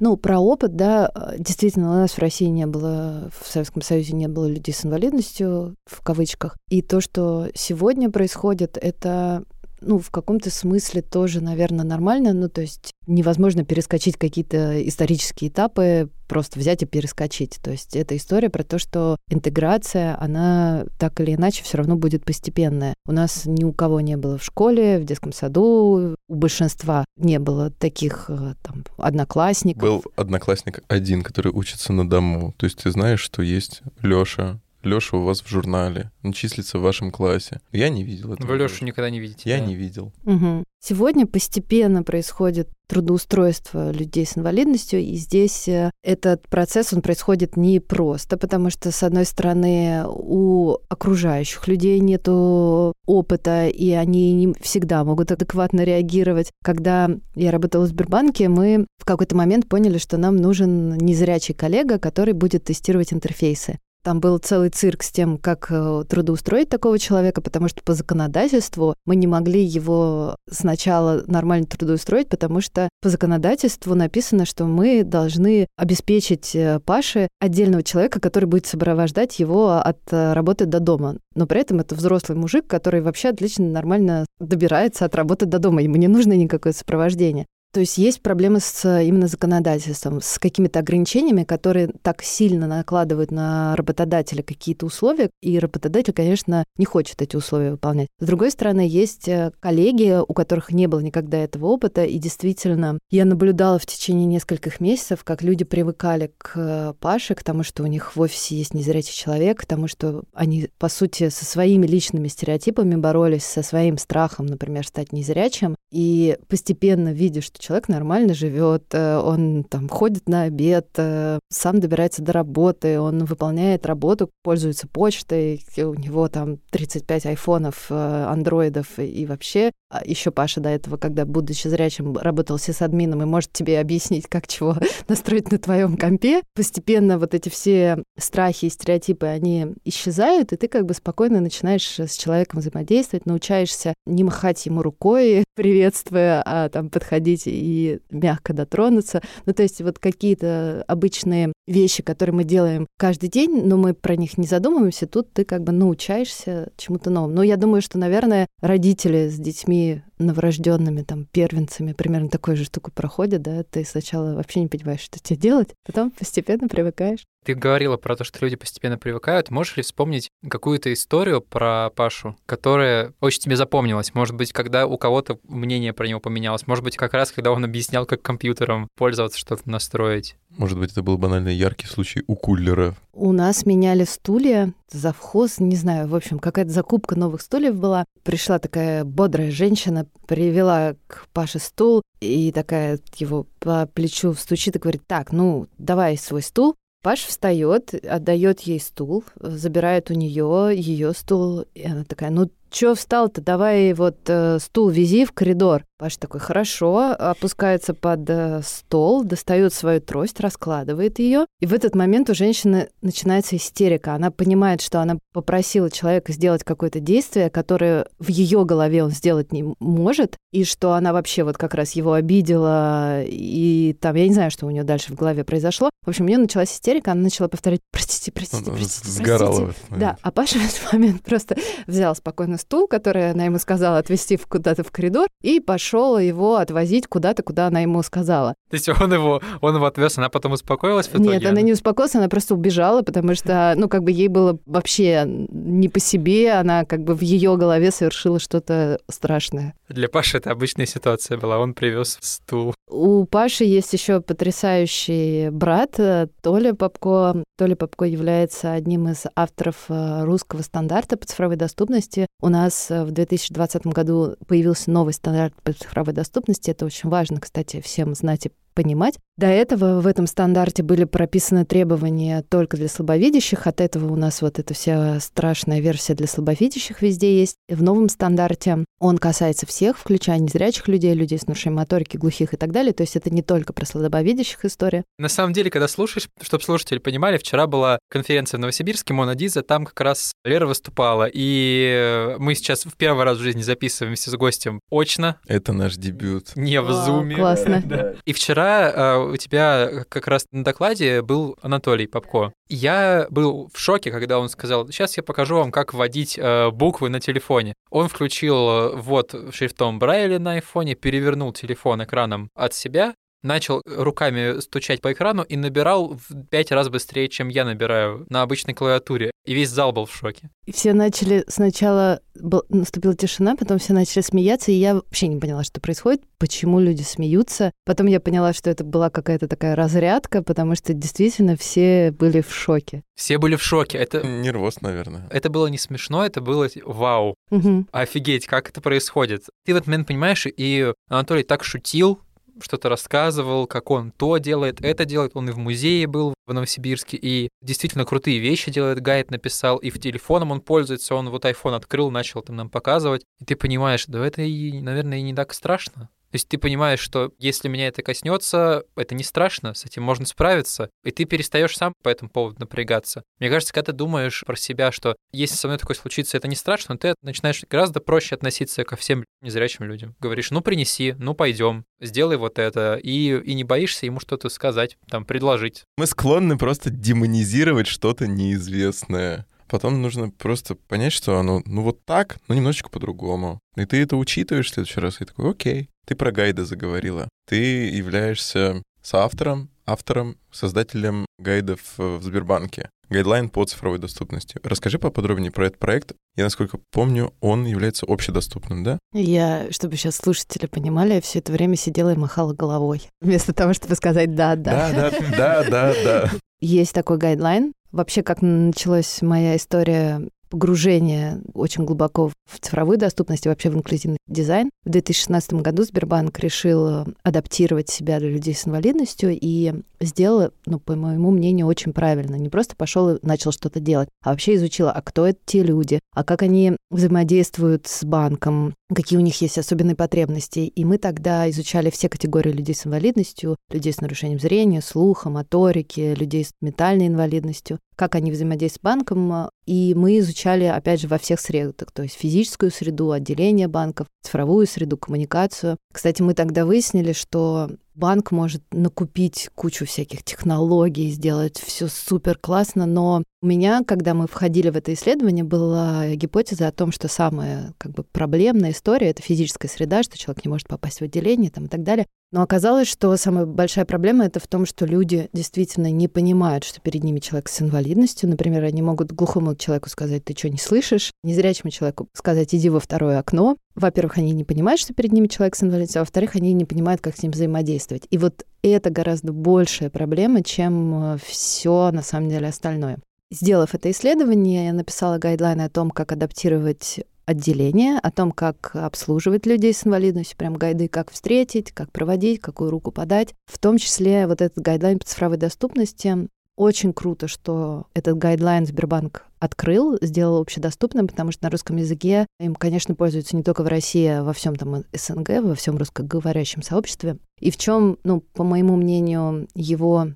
ну, про опыт, да, действительно, у нас в России не было, в Советском Союзе не было людей с инвалидностью, в кавычках. И то, что сегодня происходит, это ну, в каком-то смысле тоже, наверное, нормально. Ну, то есть невозможно перескочить какие-то исторические этапы, просто взять и перескочить. То есть это история про то, что интеграция, она так или иначе все равно будет постепенная. У нас ни у кого не было в школе, в детском саду, у большинства не было таких э, там одноклассников. Был одноклассник один, который учится на дому. То есть ты знаешь, что есть Лёша, Леша у вас в журнале, он числится в вашем классе. Я не видел этого. Вы Лешу никогда не видите. Я да? не видел. Угу. Сегодня постепенно происходит трудоустройство людей с инвалидностью, и здесь э, этот процесс, он происходит не просто, потому что, с одной стороны, у окружающих людей нет опыта, и они не всегда могут адекватно реагировать. Когда я работала в Сбербанке, мы в какой-то момент поняли, что нам нужен незрячий коллега, который будет тестировать интерфейсы. Там был целый цирк с тем, как э, трудоустроить такого человека, потому что по законодательству мы не могли его сначала нормально трудоустроить, потому что по законодательству написано, что мы должны обеспечить э, Паше отдельного человека, который будет сопровождать его от э, работы до дома. Но при этом это взрослый мужик, который вообще отлично, нормально добирается от работы до дома. Ему не нужно никакое сопровождение. То есть есть проблемы с именно законодательством, с какими-то ограничениями, которые так сильно накладывают на работодателя какие-то условия, и работодатель, конечно, не хочет эти условия выполнять. С другой стороны, есть э, коллеги, у которых не было никогда этого опыта, и действительно, я наблюдала в течение нескольких месяцев, как люди привыкали к э, Паше, к тому, что у них в офисе есть незрячий человек, к тому, что они, по сути, со своими личными стереотипами боролись, со своим страхом, например, стать незрячим, и постепенно видя, что человек нормально живет, э, он там ходит на обед, э, сам добирается до работы, он выполняет работу, пользуется почтой, у него там 35 айфонов, э, андроидов и вообще. А еще Паша до этого, когда, будучи зрячим, работал с админом и может тебе объяснить, как чего [laughs] настроить на твоем компе. Постепенно вот эти все страхи и стереотипы, они исчезают, и ты как бы спокойно начинаешь с человеком взаимодействовать, научаешься не махать ему рукой, [laughs] приветствуя, а там подходить и мягко дотронуться. Ну, то есть вот какие-то обычные вещи, которые мы делаем каждый день, но мы про них не задумываемся, тут ты как бы научаешься чему-то новому. Но я думаю, что, наверное, родители с детьми новорожденными, там, первенцами примерно такую же штуку проходят, да, ты сначала вообще не понимаешь, что тебе делать, потом постепенно привыкаешь. Ты говорила про то, что люди постепенно привыкают. Можешь ли вспомнить какую-то историю про Пашу, которая очень тебе запомнилась? Может быть, когда у кого-то мнение про него поменялось? Может быть, как раз, когда он объяснял, как компьютером пользоваться, что-то настроить? Может быть, это был банально яркий случай у кулера. У нас меняли стулья, завхоз, не знаю, в общем, какая-то закупка новых стульев была. Пришла такая бодрая женщина, привела к Паше стул и такая его по плечу стучит и говорит, так, ну, давай свой стул. Паш встает, отдает ей стул, забирает у нее ее стул, и она такая, ну чё встал-то, давай вот э, стул вези в коридор. Паша такой, хорошо, опускается под э, стол, достает свою трость, раскладывает ее. И в этот момент у женщины начинается истерика. Она понимает, что она попросила человека сделать какое-то действие, которое в ее голове он сделать не может, и что она вообще вот как раз его обидела, и там, я не знаю, что у нее дальше в голове произошло. В общем, у нее началась истерика, она начала повторять, простите, простите, простите, Сгорала простите. Да, а Паша в этот момент просто взял спокойно стул, который она ему сказала отвезти куда-то в коридор, и пошел его отвозить куда-то, куда она ему сказала. То есть он его, он его отвез, она потом успокоилась в итоге? Нет, она не успокоилась, она просто убежала, потому что, ну, как бы ей было вообще не по себе, она как бы в ее голове совершила что-то страшное. Для Паши это обычная ситуация была, он привез стул. У Паши есть еще потрясающий брат Толя Попко. Толя Попко является одним из авторов э, русского стандарта по цифровой доступности. У нас э, в 2020 году появился новый стандарт по цифровой доступности. Это очень важно, кстати, всем знать и понимать. До этого в этом стандарте были прописаны требования только для слабовидящих. От этого у нас вот эта вся страшная версия для слабовидящих везде есть. В новом стандарте он касается всех, включая незрячих людей, людей с нарушением моторики, глухих и так далее. То есть это не только про слабовидящих история. На самом деле, когда слушаешь, чтобы слушатели понимали, вчера была конференция в Новосибирске, Монодиза, там как раз Лера выступала, и мы сейчас в первый раз в жизни записываемся с гостем очно. Это наш дебют. Не в зуме. Классно. [laughs] И вчера э, у тебя как раз на докладе был Анатолий Попко. Я был в шоке, когда он сказал, сейчас я покажу вам, как вводить э, буквы на телефоне. Он включил э, вот шрифтом Брайля на айфоне, перевернул телефон экраном от себя, начал руками стучать по экрану и набирал в пять раз быстрее, чем я набираю на обычной клавиатуре. И весь зал был в шоке. И все начали сначала был, наступила тишина, потом все начали смеяться, и я вообще не поняла, что происходит, почему люди смеются. Потом я поняла, что это была какая-то такая разрядка, потому что действительно все были в шоке. Все были в шоке. Это нервоз, наверное. Это было не смешно, это было вау. Угу. Офигеть, как это происходит. Ты в этот момент понимаешь, и Анатолий так шутил, что-то рассказывал, как он то делает, это делает. Он и в музее был в Новосибирске, и действительно крутые вещи делает. Гайд написал, и в телефоном он пользуется. Он вот iPhone открыл, начал там нам показывать. И ты понимаешь, да это, и, наверное, и не так страшно. То есть ты понимаешь, что если меня это коснется, это не страшно, с этим можно справиться, и ты перестаешь сам по этому поводу напрягаться. Мне кажется, когда ты думаешь про себя, что если со мной такое случится, это не страшно, ты начинаешь гораздо проще относиться ко всем незрячим людям. Говоришь, ну принеси, ну пойдем, сделай вот это, и, и не боишься ему что-то сказать, там, предложить. Мы склонны просто демонизировать что-то неизвестное. Потом нужно просто понять, что оно, ну вот так, но немножечко по-другому. И ты это учитываешь в следующий раз, и такой, окей, ты про гайды заговорила. Ты являешься соавтором, автором, создателем гайдов в Сбербанке. Гайдлайн по цифровой доступности. Расскажи поподробнее про этот проект. Я, насколько помню, он является общедоступным, да? Я, чтобы сейчас слушатели понимали, все это время сидела и махала головой, [laughs] вместо того, чтобы сказать «да, да». Да, да, да, да, да. Есть такой гайдлайн. Вообще, как началась моя история погружение очень глубоко в цифровую доступность и вообще в инклюзивный дизайн. В 2016 году Сбербанк решил э, адаптировать себя для людей с инвалидностью и сделал, ну, по моему мнению, очень правильно. Не просто пошел и начал что-то делать, а вообще изучил, а кто это те люди, а как они взаимодействуют с банком, какие у них есть особенные потребности. И мы тогда изучали все категории людей с инвалидностью, людей с нарушением зрения, слуха, моторики, людей с ментальной инвалидностью, как они взаимодействуют с банком. И мы изучали, опять же, во всех средах, то есть физическую среду, отделение банков, цифровую среду, коммуникацию. Кстати, мы тогда выяснили, что банк может накупить кучу всяких технологий, сделать все супер классно, но у меня, когда мы входили в это исследование, была гипотеза о том, что самая как бы проблемная история — это физическая среда, что человек не может попасть в отделение там, и так далее. Но оказалось, что самая большая проблема это в том, что люди действительно не понимают, что перед ними человек с инвалидностью. Например, они могут глухому человеку сказать, ты что, не слышишь? Незрячему человеку сказать, иди во второе окно. Во-первых, они не понимают, что перед ними человек с инвалидностью, а во-вторых, они не понимают, как с ним взаимодействовать. И вот это гораздо большая проблема, чем э, все на самом деле остальное. Сделав это исследование, я написала гайдлайны о том, как адаптировать отделение, о том, как обслуживать людей с инвалидностью, прям гайды, как встретить, как проводить, какую руку подать. В том числе вот этот гайдлайн по цифровой доступности. Очень круто, что этот гайдлайн Сбербанк открыл, сделал общедоступным, потому что на русском языке им, конечно, пользуются не только в России, а во всем там СНГ, во всем русскоговорящем сообществе. И в чем, ну, по моему мнению, его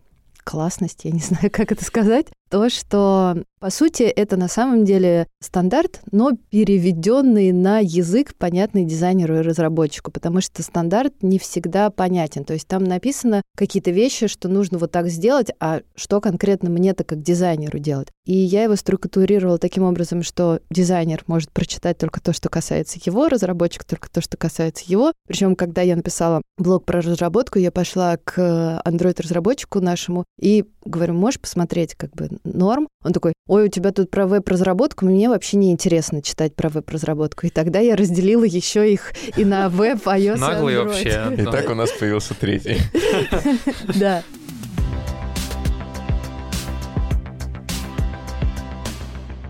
классность, я не [laughs] знаю, как это сказать, то, что, по сути, это на самом деле стандарт, но переведенный на язык, понятный дизайнеру и разработчику, потому что стандарт не всегда понятен. То есть там написано какие-то вещи, что нужно вот так сделать, а что конкретно мне-то как дизайнеру делать. И я его структурировала таким образом, что дизайнер может прочитать только то, что касается его, разработчик только то, что касается его. Причем, когда я написала блог про разработку, я пошла к Android-разработчику нашему и говорю, можешь посмотреть как бы норм? Он такой, ой, у тебя тут про веб-разработку, мне вообще не интересно читать про веб-разработку. И тогда я разделила еще их и на [laughs] веб, iOS Наглый вообще. И так у нас появился третий. [laughs] Да.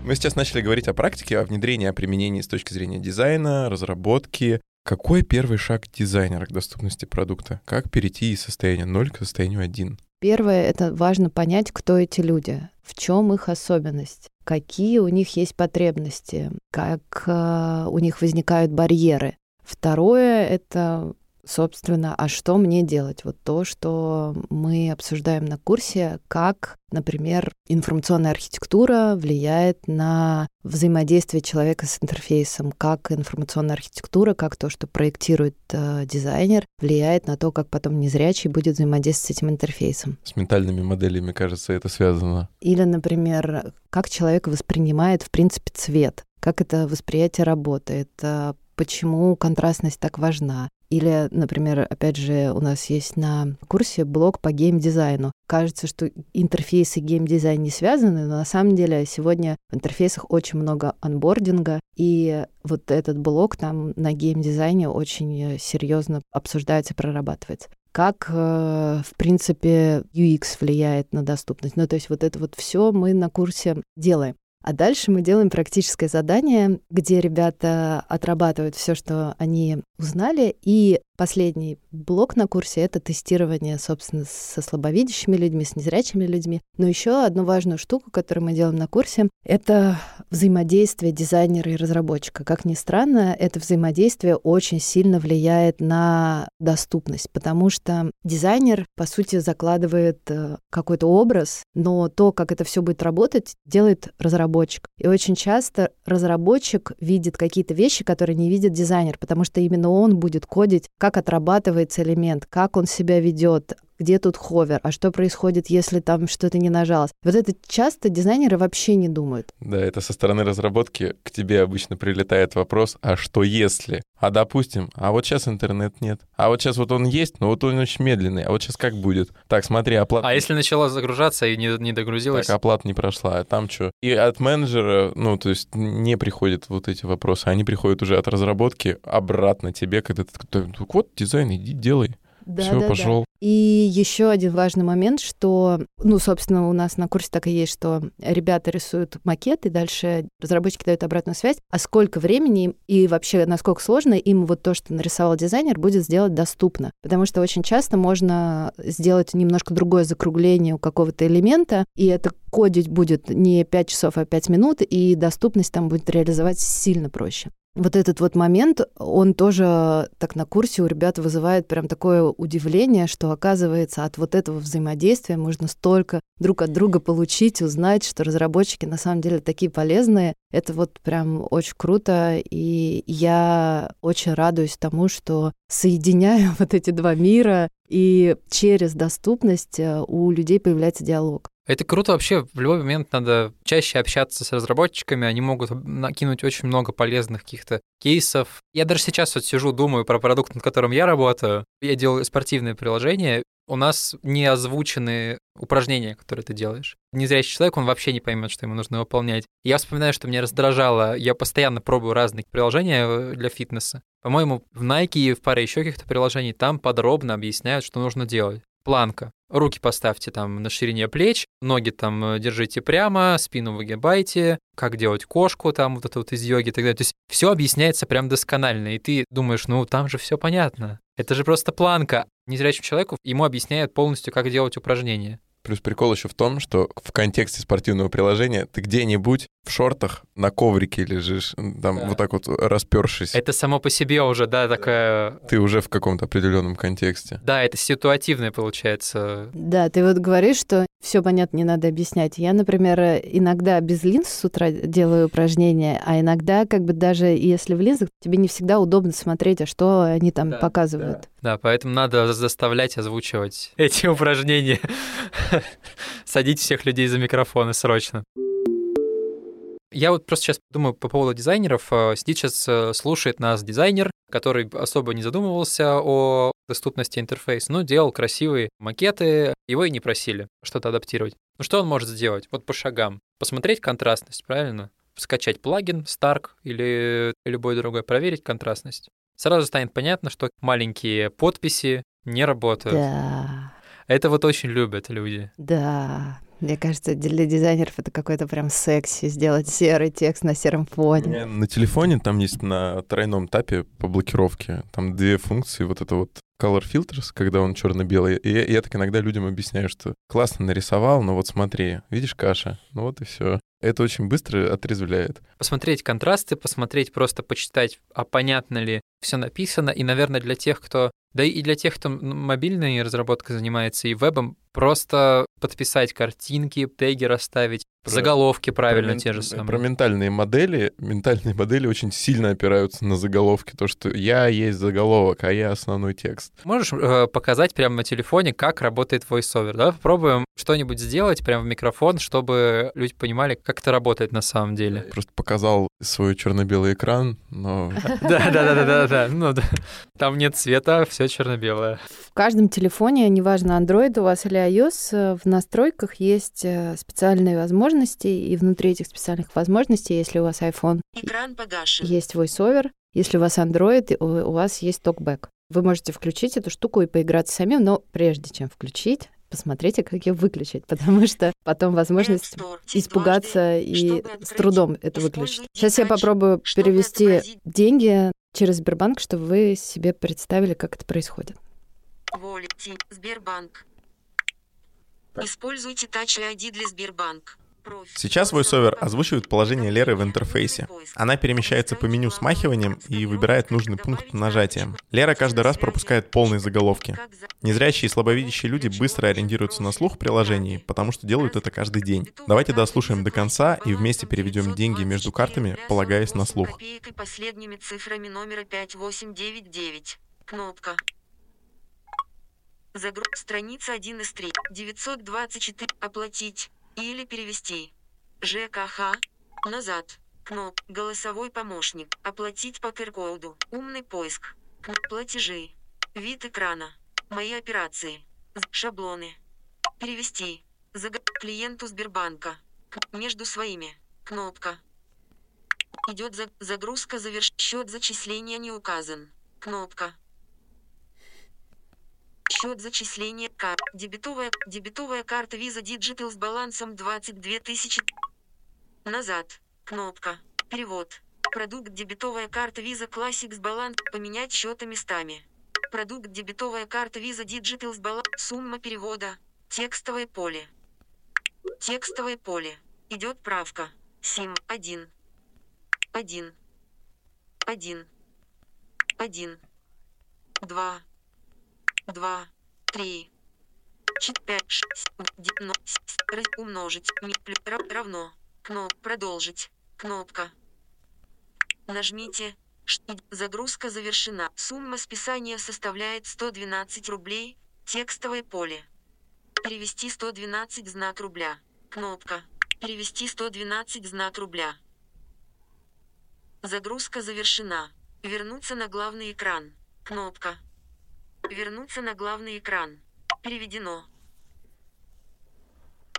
Мы сейчас начали говорить о практике, о внедрении, о применении с точки зрения дизайна, разработки. Какой первый шаг дизайнера к доступности продукта? Как перейти из состояния 0 к состоянию 1? Первое, это важно понять, кто эти люди, в чем их особенность, какие у них есть потребности, как э, у них возникают барьеры. Второе, это собственно, а что мне делать? Вот то, что мы обсуждаем на курсе, как, например, информационная архитектура влияет на взаимодействие человека с интерфейсом, как информационная архитектура, как то, что проектирует э, дизайнер, влияет на то, как потом незрячий будет взаимодействовать с этим интерфейсом. С ментальными моделями, кажется, это связано. Или, например, как человек воспринимает, в принципе, цвет, как это восприятие работает, э, почему контрастность так важна. Или, например, опять же, у нас есть на курсе блок по геймдизайну. Кажется, что интерфейс и геймдизайн не связаны, но на самом деле сегодня в интерфейсах очень много анбординга, и вот этот блок там на геймдизайне очень серьезно обсуждается прорабатывается как, э, в принципе, UX влияет на доступность. Ну, то есть вот это вот все мы на курсе делаем. А дальше мы делаем практическое задание, где ребята отрабатывают все, что они узнали, и последний блок на курсе — это тестирование, собственно, со слабовидящими людьми, с незрячими людьми. Но еще одну важную штуку, которую мы делаем на курсе, это взаимодействие дизайнера и разработчика. Как ни странно, это взаимодействие очень сильно влияет на доступность, потому что дизайнер, по сути, закладывает э, какой-то образ, но то, как это все будет работать, делает разработчик. И очень часто разработчик видит какие-то вещи, которые не видит дизайнер, потому что именно он будет кодить, как отрабатывается элемент, как он себя ведет, где тут ховер, а что происходит, если там что-то не нажалось. Вот это часто дизайнеры вообще не думают. Да, это со стороны разработки к тебе обычно прилетает вопрос, а что если? А допустим, а вот сейчас интернет нет. А вот сейчас вот он есть, но вот он очень медленный. А вот сейчас как будет? Так, смотри, оплата... А если начала загружаться и не, не догрузилась? Так, оплата не прошла, а там что? И от менеджера, ну, то есть не приходят вот эти вопросы, они приходят уже от разработки обратно тебе, когда ты вот дизайн, иди делай. Да, Все, да, пошел. Да. И еще один важный момент, что, ну, собственно, у нас на курсе так и есть, что ребята рисуют макеты, дальше разработчики дают обратную связь, а сколько времени и вообще насколько сложно им вот то, что нарисовал дизайнер, будет сделать доступно. Потому что очень часто можно сделать немножко другое закругление у какого-то элемента, и это кодить будет не 5 часов, а 5 минут, и доступность там будет реализовать сильно проще вот этот вот момент, он тоже так на курсе у ребят вызывает прям такое удивление, что оказывается от вот этого взаимодействия можно столько друг от друга получить, узнать, что разработчики на самом деле такие полезные. Это вот прям очень круто, и я очень радуюсь тому, что соединяю [laughs] вот эти два мира, и через доступность э, у людей появляется диалог. Это круто вообще. В любой момент надо чаще общаться с разработчиками. Они могут накинуть очень много полезных каких-то кейсов. Я даже сейчас вот сижу, думаю про продукт, над которым я работаю. Я делаю спортивные приложения. У нас не озвучены упражнения, которые ты делаешь. Незрячий человек, он вообще не поймет, что ему нужно выполнять. Я вспоминаю, что меня раздражало. Я постоянно пробую разные приложения э, для фитнеса. По-моему, в Nike и в паре еще каких-то приложений там подробно объясняют, что нужно делать. Планка. Руки поставьте там на ширине плеч, ноги там э, держите прямо, спину выгибайте, как делать кошку там вот это вот из йоги и так далее. То есть все объясняется прям досконально, и ты думаешь, ну там же все понятно. Это же просто планка. Незрячему человеку ему объясняют полностью, как делать упражнения. Плюс прикол еще в том, что в контексте спортивного приложения ты где-нибудь в шортах на коврике лежишь, там да. вот так вот распершись. Это само по себе уже, да, такая... Ты уже в каком-то определенном контексте. Да, это ситуативное получается. Да, ты вот говоришь, что все понятно, не надо объяснять. Я, например, иногда без линз с утра делаю упражнения, а иногда, как бы даже если в линзах, тебе не всегда удобно смотреть, а что они там да, показывают. Да. Да, поэтому надо заставлять озвучивать [laughs] эти упражнения. [laughs] Садить всех людей за микрофоны срочно. Я вот просто сейчас думаю по поводу дизайнеров. Э, сидит сейчас, э, слушает нас дизайнер, который особо не задумывался о доступности интерфейса, но делал красивые макеты, его и не просили что-то адаптировать. Ну что он может сделать? Вот по шагам. Посмотреть контрастность, правильно? Скачать плагин Stark или любой другой, проверить контрастность сразу станет понятно, что маленькие подписи не работают. Да. Это вот очень любят люди. Да. Мне кажется, для дизайнеров это какой-то прям секси, сделать серый текст на сером фоне. На телефоне там есть на тройном тапе по блокировке, там две функции, вот это вот color filters, когда он черно-белый. И я, я так иногда людям объясняю, что классно нарисовал, но вот смотри, видишь каша, ну вот и все. Это очень быстро отрезвляет. Посмотреть контрасты, посмотреть, просто почитать, а понятно ли все написано. И, наверное, для тех, кто... Да и для тех, кто мобильной разработкой занимается и вебом, просто подписать картинки, теги расставить, про, заголовки правильно про, те же самые. Про ментальные модели. Ментальные модели очень сильно опираются на заголовки. То, что я есть заголовок, а я основной текст. Можешь э, показать прямо на телефоне, как работает VoiceOver? Да? Попробуем что-нибудь сделать прямо в микрофон, чтобы люди понимали, как это работает на самом деле. Просто показал свой черно-белый экран, но... [laughs] Да-да-да-да-да. Ну, там нет цвета, все черно-белое. В каждом телефоне, неважно, Android у вас или iOS, э, в настройках есть э, специальные возможности, и внутри этих специальных возможностей, если у вас iPhone, Экран погашен. есть VoiceOver, если у вас Android, у вас есть TalkBack. Вы можете включить эту штуку и поиграться самим, но прежде чем включить, посмотрите, как ее выключить, [laughs] потому что потом возможность испугаться и с трудом это выключить. Сейчас я попробую перевести деньги через Сбербанк, чтобы вы себе представили, как это происходит. Волити, Сбербанк. Используйте Touch ID для Сбербанк. Сейчас VoiceOver озвучивает положение Леры в интерфейсе. Она перемещается по меню смахиванием и выбирает нужный пункт нажатием. Лера каждый раз пропускает полные заголовки. Незрячие и слабовидящие люди быстро ориентируются на слух в приложении, потому что делают это каждый день. Давайте дослушаем до конца и вместе переведем деньги между картами, полагаясь на слух. Последними цифрами номера 5899. Кнопка. Загруз. Страница 1 из 3. 924. Оплатить. Или перевести. ЖКХ. Назад. Кноп. Голосовой помощник. Оплатить по QR-коду. Умный поиск. Платежи. Вид экрана. Мои операции. Шаблоны. Перевести. Заг... Клиенту Сбербанка. Между своими. Кнопка. Идет за... загрузка заверш... Счет зачисления не указан. Кнопка. Счет зачисления карт. Дебетовая, дебетовая карта Visa Digital с балансом 22 тысячи. Назад. Кнопка. Перевод. Продукт дебетовая карта Visa Classic с баланс. Поменять счета местами. Продукт дебетовая карта Visa Digital с баланс. Сумма перевода. Текстовое поле. Текстовое поле. Идет правка. Сим 1. 1. 1. 1. 2 два, три, четыре, пять, шесть, умножить, равно, кноп, продолжить, кнопка. Нажмите, загрузка завершена. Сумма списания составляет 112 рублей, текстовое поле. Перевести 112 знак рубля. Кнопка. Перевести 112 знак рубля. Загрузка завершена. Вернуться на главный экран. Кнопка. Вернуться на главный экран. Переведено.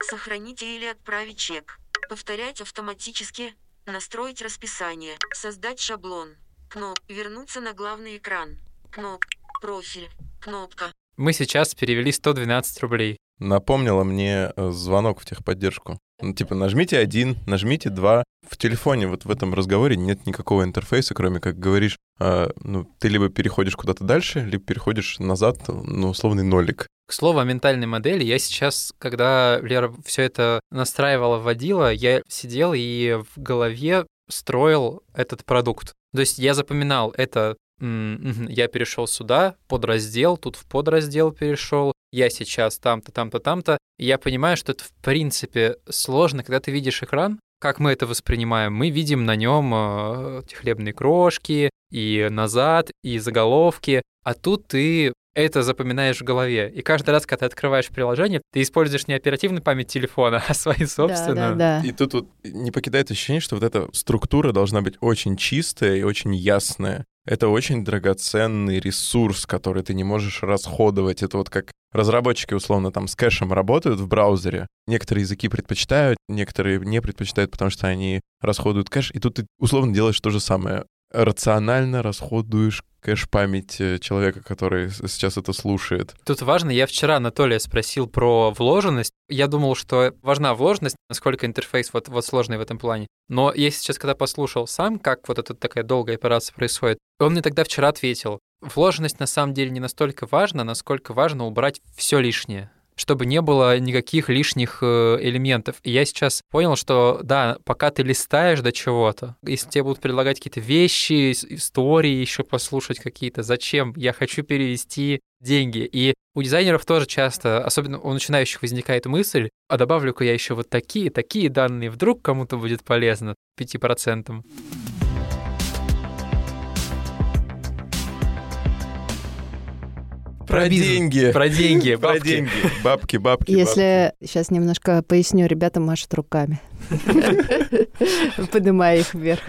Сохранить или отправить чек. Повторять автоматически. Настроить расписание. Создать шаблон. Кноп. Вернуться на главный экран. Кноп. Профиль. Кнопка. Мы сейчас перевели 112 рублей. Напомнила мне э, звонок в техподдержку. Ну, типа, нажмите один, нажмите два. В телефоне вот в этом разговоре нет никакого интерфейса, кроме как говоришь, э, ну, ты либо переходишь куда-то дальше, либо переходишь назад, ну, условный нолик. К слову о ментальной модели, я сейчас, когда Лера все это настраивала, вводила, я сидел и в голове строил этот продукт. То есть я запоминал это я перешел сюда, подраздел, тут в подраздел перешел, я сейчас там-то, там-то, там-то. И я понимаю, что это в принципе сложно, когда ты видишь экран, как мы это воспринимаем? Мы видим на нем э, хлебные крошки, и назад, и заголовки, а тут ты это запоминаешь в голове. И каждый раз, когда ты открываешь приложение, ты используешь не оперативную память телефона, [laughs] а свою собственную. Да, да, да. И тут вот не покидает ощущение, что вот эта структура должна быть очень чистая и очень ясная. Это очень драгоценный ресурс, который ты не можешь расходовать. Это вот как разработчики условно там с кэшем работают в браузере. Некоторые языки предпочитают, некоторые не предпочитают, потому что они расходуют кэш. И тут ты условно делаешь то же самое рационально расходуешь кэш-память э, человека, который сейчас это слушает. Тут важно, я вчера Анатолия спросил про вложенность. Я думал, что важна вложенность, насколько интерфейс вот, вот сложный в этом плане. Но я сейчас, когда послушал сам, как вот эта такая долгая операция происходит, он мне тогда вчера ответил, вложенность на самом деле не настолько важна, насколько важно убрать все лишнее чтобы не было никаких лишних э, элементов. И я сейчас понял, что да, пока ты листаешь до чего-то, если тебе будут предлагать какие-то вещи, истории еще послушать какие-то, зачем? Я хочу перевести деньги. И у дизайнеров тоже часто, особенно у начинающих возникает мысль, а добавлю-ка я еще вот такие, такие данные, вдруг кому-то будет полезно 5%. Про, про деньги. Про деньги, бабки. Про деньги. Бабки, бабки, Если сейчас немножко поясню, ребята машут руками. Поднимая их вверх.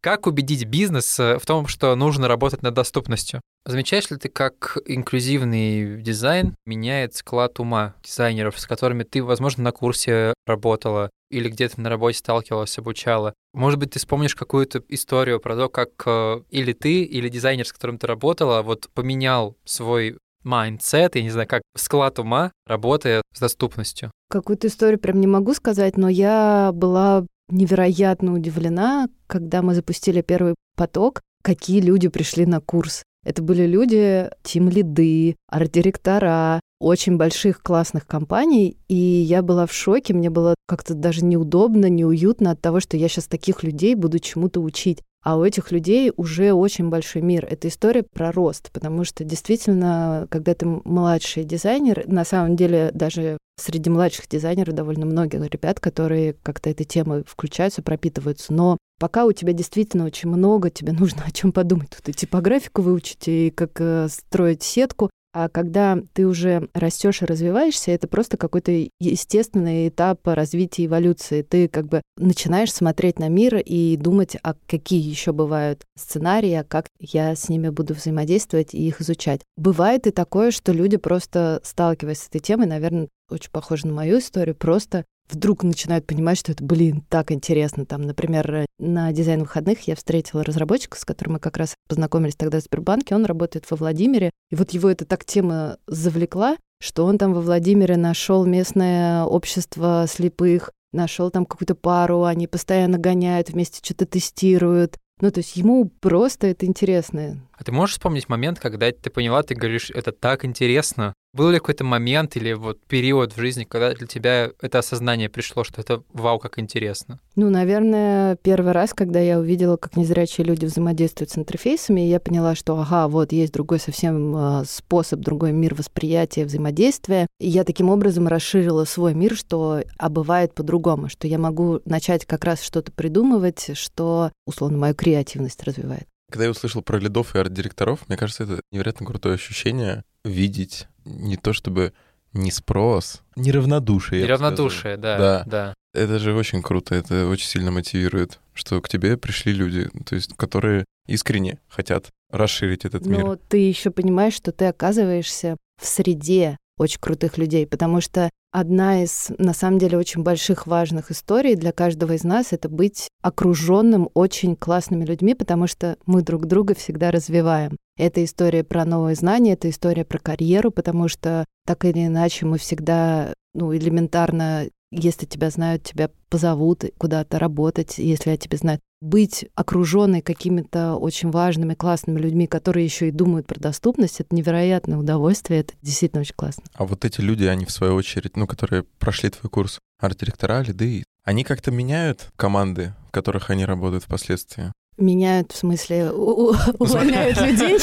Как убедить бизнес э, в том, что нужно работать над доступностью? Замечаешь ли ты, как инклюзивный дизайн меняет склад ума дизайнеров, с которыми ты, возможно, на курсе работала или где-то на работе сталкивалась, обучала? Может быть, ты вспомнишь какую-то историю про то, как э, или ты, или дизайнер, с которым ты работала, вот поменял свой mindset, я не знаю, как склад ума, работая с доступностью? Какую-то историю прям не могу сказать, но я была невероятно удивлена, когда мы запустили первый поток. какие люди пришли на курс. Это были люди, тим-лиды, арт-директора, очень больших классных компаний, и я была в шоке, мне было как-то даже неудобно, неуютно от того, что я сейчас таких людей буду чему-то учить. А у этих людей уже очень большой мир. Это история про рост, потому что действительно, когда ты младший дизайнер, на самом деле даже среди младших дизайнеров довольно много ребят, которые как-то этой темой включаются, пропитываются. Но пока у тебя действительно очень много, тебе [laughs] нужно о чем подумать. Тут и типографику выучить, и как э, строить сетку. А когда ты уже растешь и развиваешься, это просто какой-то естественный этап развития эволюции. Ты как бы начинаешь смотреть на мир и думать, а какие еще бывают сценарии, а как я с ними буду взаимодействовать и их изучать. Бывает и такое, что люди просто сталкиваясь с этой темой, наверное, очень похоже на мою историю, просто вдруг начинают понимать, что это, блин, так интересно. Там, например, на дизайн выходных я встретила разработчика, с которым мы как раз познакомились тогда в Сбербанке. Он работает во Владимире. И вот его эта так тема завлекла, что он там во Владимире нашел местное общество слепых, нашел там какую-то пару, они постоянно гоняют, вместе что-то тестируют. Ну, то есть ему просто это интересно. А ты можешь вспомнить момент, когда ты поняла, ты говоришь, это так интересно? Был ли какой-то момент или вот период в жизни, когда для тебя это осознание пришло, что это вау, как интересно? Ну, наверное, первый раз, когда я увидела, как незрячие люди взаимодействуют с интерфейсами, я поняла, что, ага, вот есть другой совсем а, способ, другой мир восприятия, взаимодействия. И я таким образом расширила свой мир, что а бывает по-другому, что я могу начать как раз что-то придумывать, что, условно, мою креативность развивает. Когда я услышал про лидов и арт-директоров, мне кажется, это невероятно крутое ощущение видеть не то чтобы не спрос, неравнодушие. Неравнодушие, да, да. да. Это же очень круто, это очень сильно мотивирует, что к тебе пришли люди, то есть которые искренне хотят расширить этот мир. Но ты еще понимаешь, что ты оказываешься в среде очень крутых людей, потому что одна из, на самом деле, очень больших важных историй для каждого из нас — это быть окруженным очень классными людьми, потому что мы друг друга всегда развиваем. Это история про новые знания, это история про карьеру, потому что так или иначе мы всегда ну, элементарно если тебя знают, тебя позовут куда-то работать, если о тебе знают. Быть окруженной какими-то очень важными, классными людьми, которые еще и думают про доступность, это невероятное удовольствие, это действительно очень классно. А вот эти люди, они в свою очередь, ну, которые прошли твой курс арт-директора, лиды, они как-то меняют команды, в которых они работают впоследствии? Меняют, в смысле, [laughs] увольняют людей?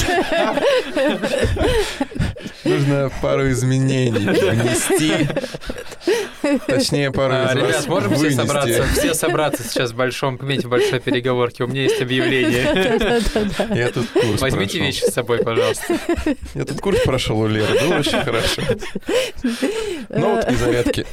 Нужно пару изменений внести. Точнее, пару а, Ребят, можем все собраться, все собраться сейчас в большом кабинете, в большой переговорке. У меня есть объявление. Я тут курс Возьмите прошел. вещи с собой, пожалуйста. Я тут курс прошел у Леры, было очень хорошо. Ну вот и зарядки.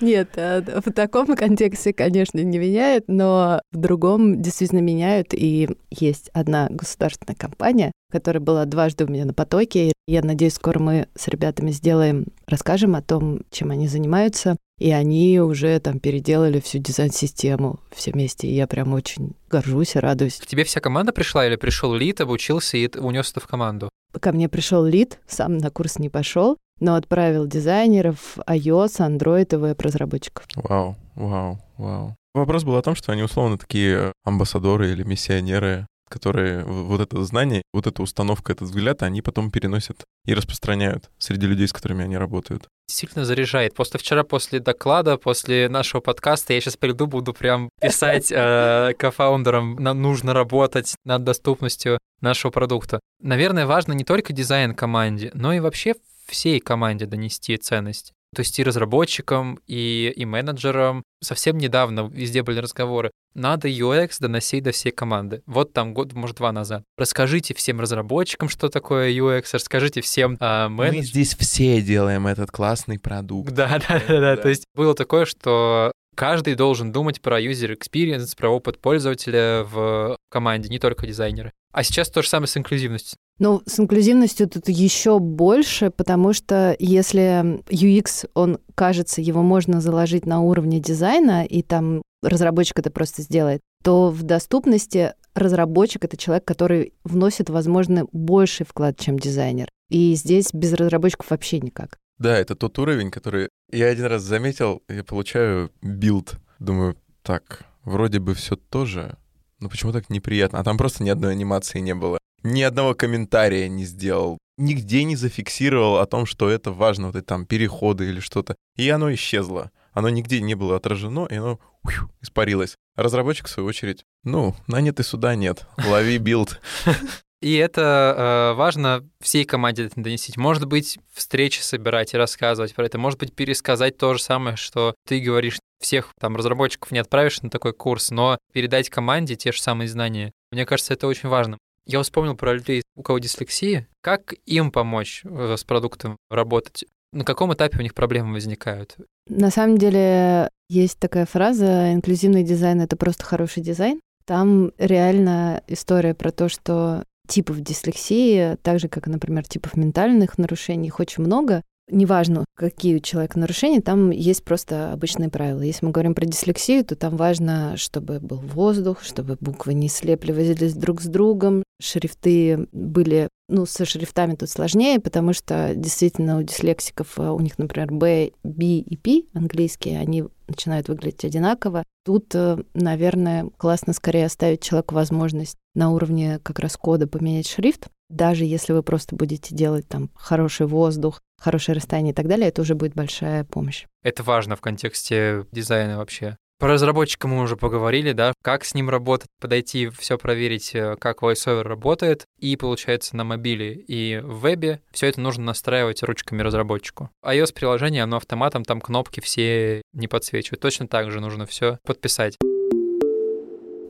Нет, а, в таком контексте, конечно, не меняют, но в другом действительно меняют. И есть одна государственная компания, которая была дважды у меня на потоке. Я надеюсь, скоро мы с ребятами сделаем, расскажем о том, чем они занимаются. И они уже там переделали всю дизайн-систему все вместе. И я прям очень горжусь и радуюсь. К тебе вся команда пришла или пришел лид, обучился и унес это в команду? Ко мне пришел лид, сам на курс не пошел, но отправил дизайнеров, iOS, Android и веб-разработчиков. Вау, вау, вау. Вопрос был о том, что они условно такие амбассадоры или миссионеры которые вот это знание, вот эта установка, этот взгляд, они потом переносят и распространяют среди людей, с которыми они работают. Сильно заряжает. Просто вчера после доклада, после нашего подкаста, я сейчас приду, буду прям писать э, кофаундерам, нам нужно работать над доступностью нашего продукта. Наверное, важно не только дизайн команде, но и вообще всей команде донести ценность. То есть и разработчикам, и, и менеджерам. Совсем недавно везде были разговоры. Надо UX доносить до всей команды. Вот там год, может, два назад. Расскажите всем разработчикам, что такое UX, расскажите всем а, менеджерам. Мы здесь все делаем этот классный продукт. [laughs] Да, да, да, да. То есть было такое, что каждый должен думать про user experience, про опыт пользователя в команде, не только дизайнеры. А сейчас то же самое с инклюзивностью. Ну, с инклюзивностью тут еще больше, потому что если UX, он кажется, его можно заложить на уровне дизайна, и там разработчик это просто сделает, то в доступности разработчик — это человек, который вносит, возможно, больший вклад, чем дизайнер. И здесь без разработчиков вообще никак. Да, это тот уровень, который я один раз заметил, я получаю билд, думаю, так, вроде бы все то же, Ну почему так неприятно? А там просто ни одной анимации не было. Ни одного комментария не сделал. Нигде не зафиксировал о том, что это важно, вот эти там переходы или что-то. И оно исчезло. Оно нигде не было отражено, и оно ух, испарилось. Разработчик, в свою очередь, ну, нанятый сюда нет. Лови билд. [laughs] И это э, важно всей команде это донести. Может быть, встречи собирать и рассказывать про это. Может быть, пересказать то же самое, что ты говоришь. Всех там разработчиков не отправишь на такой курс, но передать команде те же самые знания. Мне кажется, это очень важно. Я вспомнил про людей, у кого дислексия. Как им помочь э, с продуктом работать? На каком этапе у них проблемы возникают? На самом деле есть такая фраза «инклюзивный дизайн — это просто хороший дизайн». Там реально история про то, что типов дислексии, так же, как, например, типов ментальных нарушений, их очень много. Неважно, какие у человека нарушения, там есть просто обычные правила. Если мы говорим про дислексию, то там важно, чтобы был воздух, чтобы буквы не слепливались друг с другом, шрифты были ну, со шрифтами тут сложнее, потому что действительно у дислексиков, э, у них, например, B, B и P английские, они начинают выглядеть одинаково. Тут, э, наверное, классно скорее оставить человеку возможность на уровне как раз кода поменять шрифт. Даже если вы просто будете делать там хороший воздух, хорошее расстояние и так далее, это уже будет большая помощь. Это важно в контексте дизайна вообще. Про разработчика мы уже поговорили, да, как с ним работать, подойти, все проверить, э, как VoiceOver работает, и получается на мобиле и в вебе все это нужно настраивать ручками разработчику. iOS-приложение, оно автоматом, там кнопки все не подсвечивают. Точно так же нужно все подписать.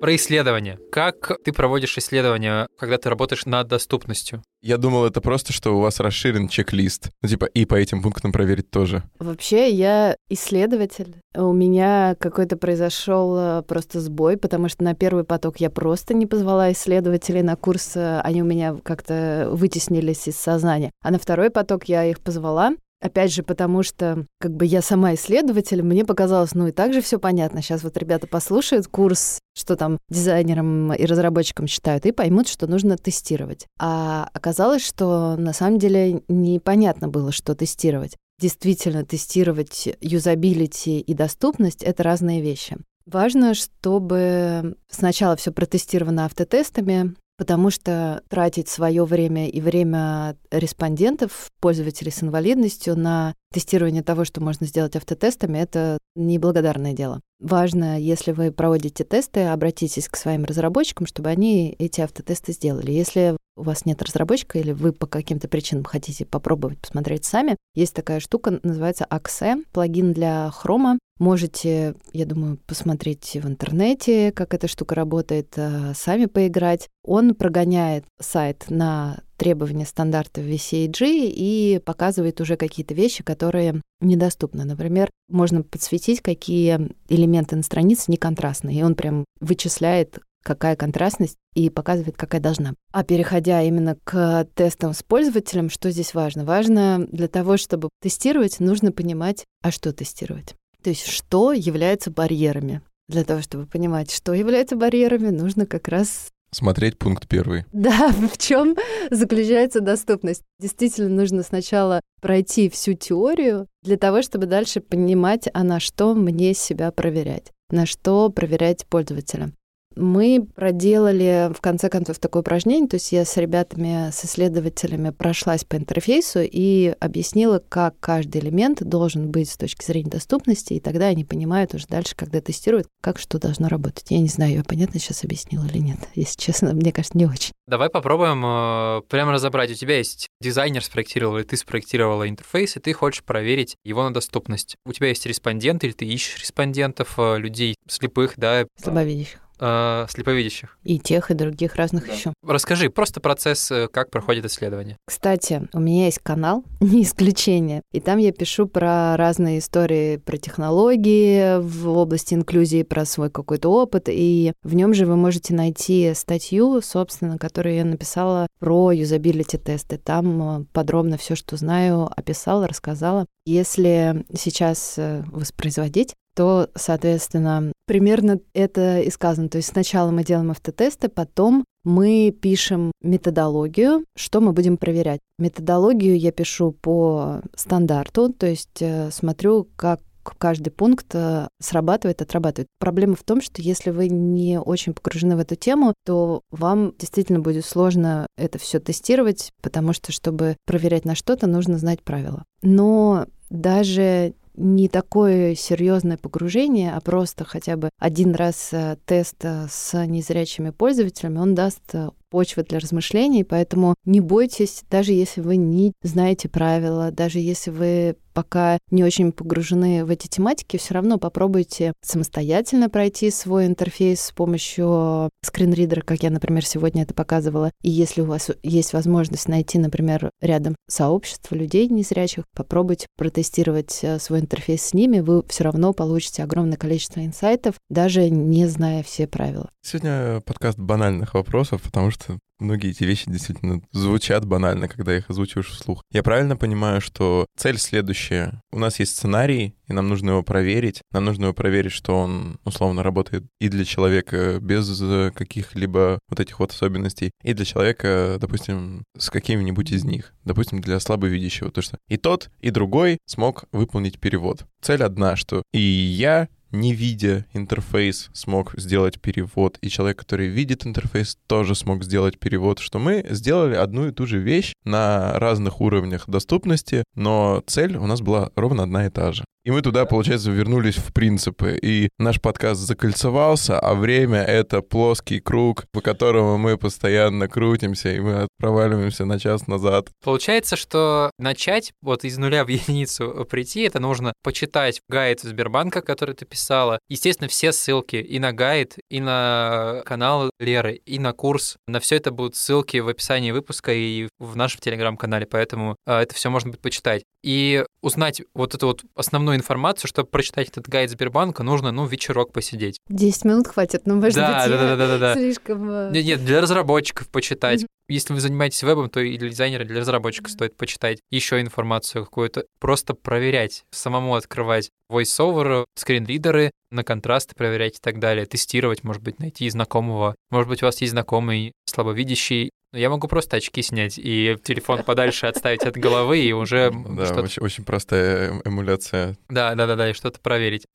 Про исследования. Как ты проводишь исследования, когда ты работаешь над доступностью? Я думал, это просто, что у вас расширен чек-лист. Ну, типа, и по этим пунктам проверить тоже. Вообще, я исследователь. У меня какой-то произошел э, просто сбой, потому что на первый поток я просто не позвала исследователей на курс. Э, они у меня как-то вытеснились из сознания. А на второй поток я их позвала, Опять же, потому что как бы я сама исследователь, мне показалось, ну и так же все понятно. Сейчас вот ребята послушают курс, что там дизайнерам и разработчикам считают, и поймут, что нужно тестировать. А оказалось, что на самом деле непонятно было, что тестировать. Действительно, тестировать юзабилити и доступность — это разные вещи. Важно, чтобы сначала все протестировано автотестами, потому что тратить свое время и время респондентов, пользователей с инвалидностью на тестирование того, что можно сделать автотестами, это неблагодарное дело. Важно, если вы проводите тесты, обратитесь к своим разработчикам, чтобы они эти автотесты сделали. Если у вас нет разработчика или вы по каким-то причинам хотите попробовать посмотреть сами, есть такая штука, называется Axe, плагин для Chrome. Можете, я думаю, посмотреть в интернете, как эта штука работает, э, сами поиграть. Он прогоняет сайт на требования стандарта VCAG и показывает уже какие-то вещи, которые недоступны. Например, можно подсветить, какие элементы на странице не контрастные, и он прям вычисляет, какая контрастность и показывает, какая должна. А переходя именно к тестам с пользователем, что здесь важно? Важно для того, чтобы тестировать, нужно понимать, а что тестировать. То есть что является барьерами. Для того, чтобы понимать, что является барьерами, нужно как раз Смотреть пункт первый. [laughs] Да, в чем заключается доступность. Действительно, нужно сначала пройти всю теорию для того, чтобы дальше понимать, а на что мне себя проверять, на что проверять пользователя мы проделали, в конце концов, такое упражнение. То есть я с ребятами, с исследователями прошлась по интерфейсу и объяснила, как каждый элемент должен быть с точки зрения доступности, и тогда они понимают уже дальше, когда тестируют, как что должно работать. Я не знаю, я понятно сейчас объяснила или нет. [laughs] Если честно, мне кажется, не очень. Давай попробуем э, прямо разобрать. У тебя есть дизайнер спроектировал, или ты спроектировала интерфейс, и ты хочешь проверить его на доступность. У тебя есть респондент, или ты ищешь респондентов, э, людей слепых, да? Слабовидящих э, слеповидящих. И тех, и других разных да. еще. Расскажи просто процесс, э, как проходит исследование. Кстати, у меня есть канал, [laughs] не исключение, и там я пишу про разные истории, про технологии в области инклюзии, про свой какой-то опыт, и в нем же вы можете найти статью, собственно, которую я написала про юзабилити тесты. Там э, подробно все, что знаю, описала, рассказала. Если сейчас э, воспроизводить, то, соответственно, примерно это и сказано. То есть сначала мы делаем автотесты, потом мы пишем методологию, что мы будем проверять. Методологию я пишу по стандарту, то есть э, смотрю, как каждый пункт э, срабатывает, отрабатывает. Проблема в том, что если вы не очень погружены в эту тему, то вам действительно будет сложно это все тестировать, потому что, чтобы проверять на что-то, нужно знать правила. Но даже не такое серьезное погружение, а просто хотя бы один раз э, тест э, с незрячими пользователями, он даст почвы для размышлений, поэтому не бойтесь, даже если вы не знаете правила, даже если вы пока не очень погружены в эти тематики, все равно попробуйте самостоятельно пройти свой интерфейс с помощью скринридера, как я, например, сегодня это показывала. И если у вас есть возможность найти, например, рядом сообщество людей незрячих, попробуйте протестировать э, свой интерфейс с ними, вы все равно получите огромное количество инсайтов, даже не зная все правила. Сегодня подкаст банальных вопросов, потому что многие эти вещи действительно звучат банально, когда их озвучиваешь вслух. Я правильно понимаю, что цель следующая. У нас есть сценарий, и нам нужно его проверить. Нам нужно его проверить, что он условно работает и для человека без каких-либо вот этих вот особенностей, и для человека, допустим, с какими-нибудь из них. Допустим, для слабовидящего. То, что и тот, и другой смог выполнить перевод. Цель одна, что и я, не видя интерфейс, смог сделать перевод, и человек, который видит интерфейс, тоже смог сделать перевод, что мы сделали одну и ту же вещь на разных уровнях доступности, но цель у нас была ровно одна и та же. И мы туда, получается, вернулись в принципы. И наш подкаст закольцевался, а время — это плоский круг, по которому мы постоянно крутимся, и мы проваливаемся на час назад. Получается, что начать вот из нуля в [laughs] единицу прийти, это нужно почитать гайд Сбербанка, который ты писала. Естественно, все ссылки и на гайд, и на канал Леры, и на курс. На все это будут ссылки в описании выпуска и в нашем телеграм-канале, поэтому э, это все можно будет почитать. И узнать вот эту вот основную информацию, чтобы прочитать этот гайд Сбербанка, нужно, ну, вечерок посидеть. 10 минут хватит, ну, может да, быть, да, да, да, да, да. слишком... э, Нет, нет, для разработчиков почитать. Если вы занимаетесь вебом, то и для дизайнера, и для разработчика стоит почитать еще информацию какую-то. Просто проверять, самому открывать voiceover, скринридеры, на контрасты проверять и так далее, тестировать, может быть, найти знакомого. Может быть, у вас есть знакомый слабовидящий, но я могу просто очки снять и телефон подальше отставить от головы и уже Да, что-то... очень, очень простая эм- эмуляция. Да, да, да, да, и что-то проверить.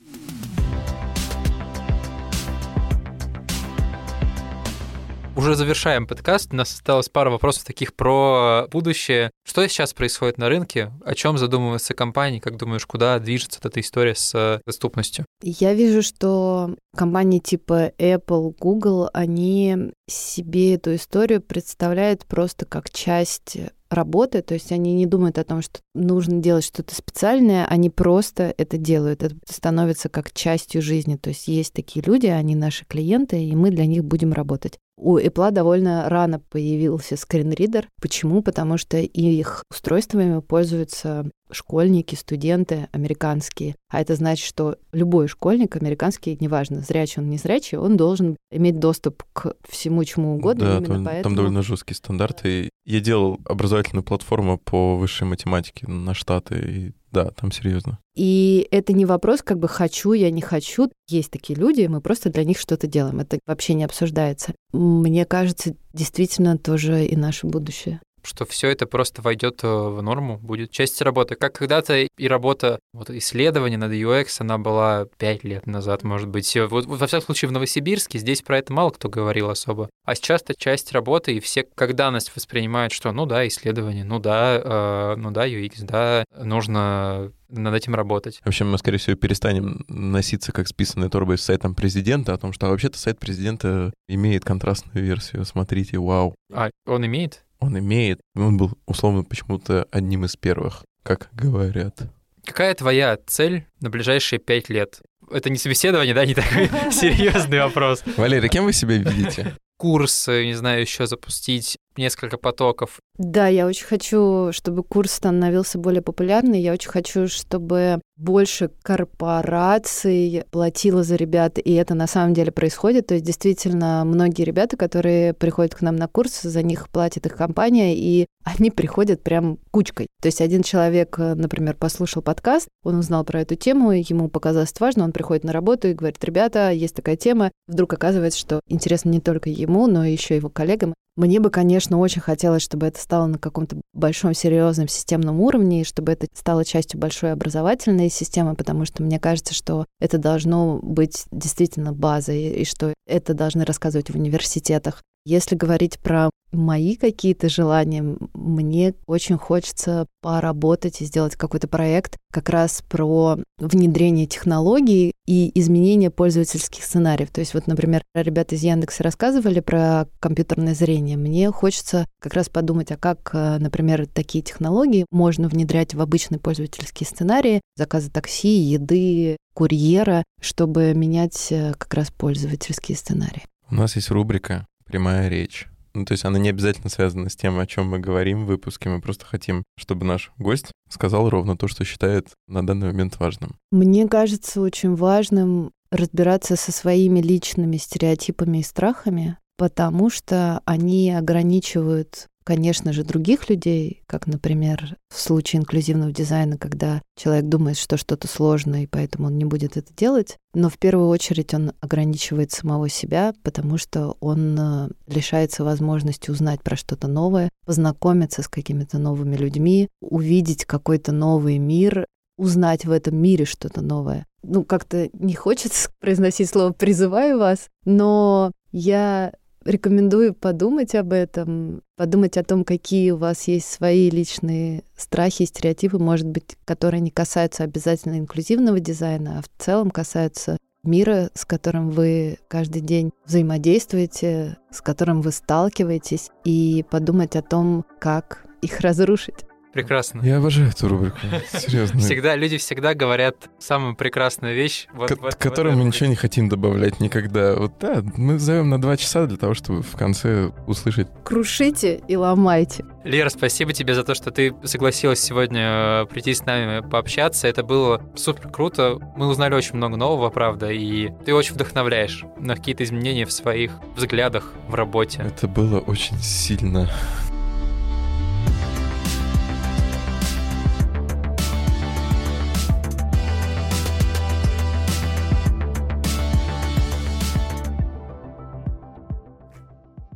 Уже завершаем подкаст. У нас осталось пара вопросов таких про будущее. Что сейчас происходит на рынке? О чем задумывается компания? Как думаешь, куда движется эта история с э, доступностью? Я вижу, что компании типа Apple, Google, они себе эту историю представляют просто как часть работы, то есть они не думают о том, что нужно делать что-то специальное, они просто это делают. Это становится как частью жизни. То есть есть такие люди, они наши клиенты, и мы для них будем работать. У Apple довольно рано появился скринридер. Почему? Потому что их устройствами пользуются школьники, студенты американские. А это значит, что любой школьник американский, неважно, зрячий он, не зрячий, он должен иметь доступ к всему, чему угодно. да, там, поэтому... там довольно жесткие стандарты. Я делал образовательную платформу по высшей математике на Штаты, и да, там серьезно. И это не вопрос, как бы хочу я, не хочу. Есть такие люди, мы просто для них что-то делаем. Это вообще не обсуждается. Мне кажется, действительно тоже и наше будущее. Что все это просто войдет э, в норму, будет частью работы. Как когда-то и работа, вот исследование над UX, она была 5 лет назад, может быть. Вот, во всяком случае, в Новосибирске здесь про это мало кто говорил особо. А сейчас это часть работы, и все как данность воспринимают, что ну да, исследование, ну да, э, ну да, UX, да, нужно над этим работать. В общем, мы, скорее всего, перестанем носиться как списанной торбой с сайтом президента, о том, что а вообще-то сайт президента имеет контрастную версию. Смотрите, вау. А он имеет? Он имеет. Он был, условно, почему-то одним из первых, как говорят. Какая твоя цель на ближайшие пять лет? Это не собеседование, да, не такой [laughs] серьезный вопрос. Валерий, кем вы себя видите? Курсы, не знаю, еще запустить несколько потоков. Да, я очень хочу, чтобы курс становился более популярный. Я очень хочу, чтобы больше корпораций платило за ребят, и это на самом деле происходит. То есть действительно многие ребята, которые приходят к нам на курс, за них платит их компания, и они приходят прям кучкой. То есть один человек, например, послушал подкаст, он узнал про эту тему, ему показалось важно, он приходит на работу и говорит, ребята, есть такая тема. Вдруг оказывается, что интересно не только ему, но еще его коллегам. Мне бы, конечно, очень хотелось, чтобы это стало на каком-то большом серьезном системном уровне, чтобы это стало частью большой образовательной системы, потому что мне кажется, что это должно быть действительно базой, и что это должны рассказывать в университетах. Если говорить про мои какие-то желания, мне очень хочется поработать и сделать какой-то проект как раз про внедрение технологий и изменение пользовательских сценариев. То есть вот, например, ребята из Яндекса рассказывали про компьютерное зрение. Мне хочется как раз подумать, а как, э, например, такие технологии можно внедрять в обычные пользовательские сценарии, заказы такси, еды, курьера, чтобы менять э, как раз пользовательские сценарии. У нас есть рубрика прямая речь. Ну, то есть она не обязательно связана с тем, о чем мы говорим в выпуске. Мы просто хотим, чтобы наш гость сказал ровно то, что считает на данный момент важным. Мне кажется очень важным разбираться со своими личными стереотипами и страхами, потому что они ограничивают конечно же, других людей, как, например, в случае инклюзивного дизайна, когда человек думает, что что-то сложно, и поэтому он не будет это делать. Но в первую очередь он ограничивает самого себя, потому что он э, лишается возможности узнать про что-то новое, познакомиться с какими-то новыми людьми, увидеть какой-то новый мир, узнать в этом мире что-то новое. Ну, как-то не хочется [laughs] произносить слово «призываю вас», но я Рекомендую подумать об этом, подумать о том, какие у вас есть свои личные страхи, стереотипы, может быть, которые не касаются обязательно инклюзивного дизайна, а в целом касаются мира, с которым вы каждый день взаимодействуете, с которым вы сталкиваетесь, и подумать о том, как их разрушить. Прекрасно. Я обожаю эту рубрику, серьезно. Всегда, люди всегда говорят самую прекрасную вещь. Вот, к вот, которой вот мы ничего не хотим добавлять никогда. Вот да, мы зовем на два часа для того, чтобы в конце услышать. Крушите и ломайте. Лера, спасибо тебе за то, что ты согласилась сегодня э, прийти с нами пообщаться. Это было супер круто. Мы узнали очень много нового, правда, и ты очень вдохновляешь на какие-то изменения в своих взглядах в работе. Это было очень сильно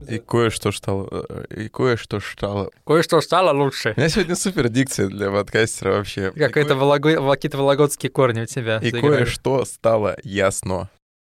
И кое-что стало... Э, и кое-что стало... Кое-что стало лучше. У меня сегодня супер дикция для подкастера вообще. Как это кое... Волого... какие-то вологодские корни у тебя. И кое-что стало ясно.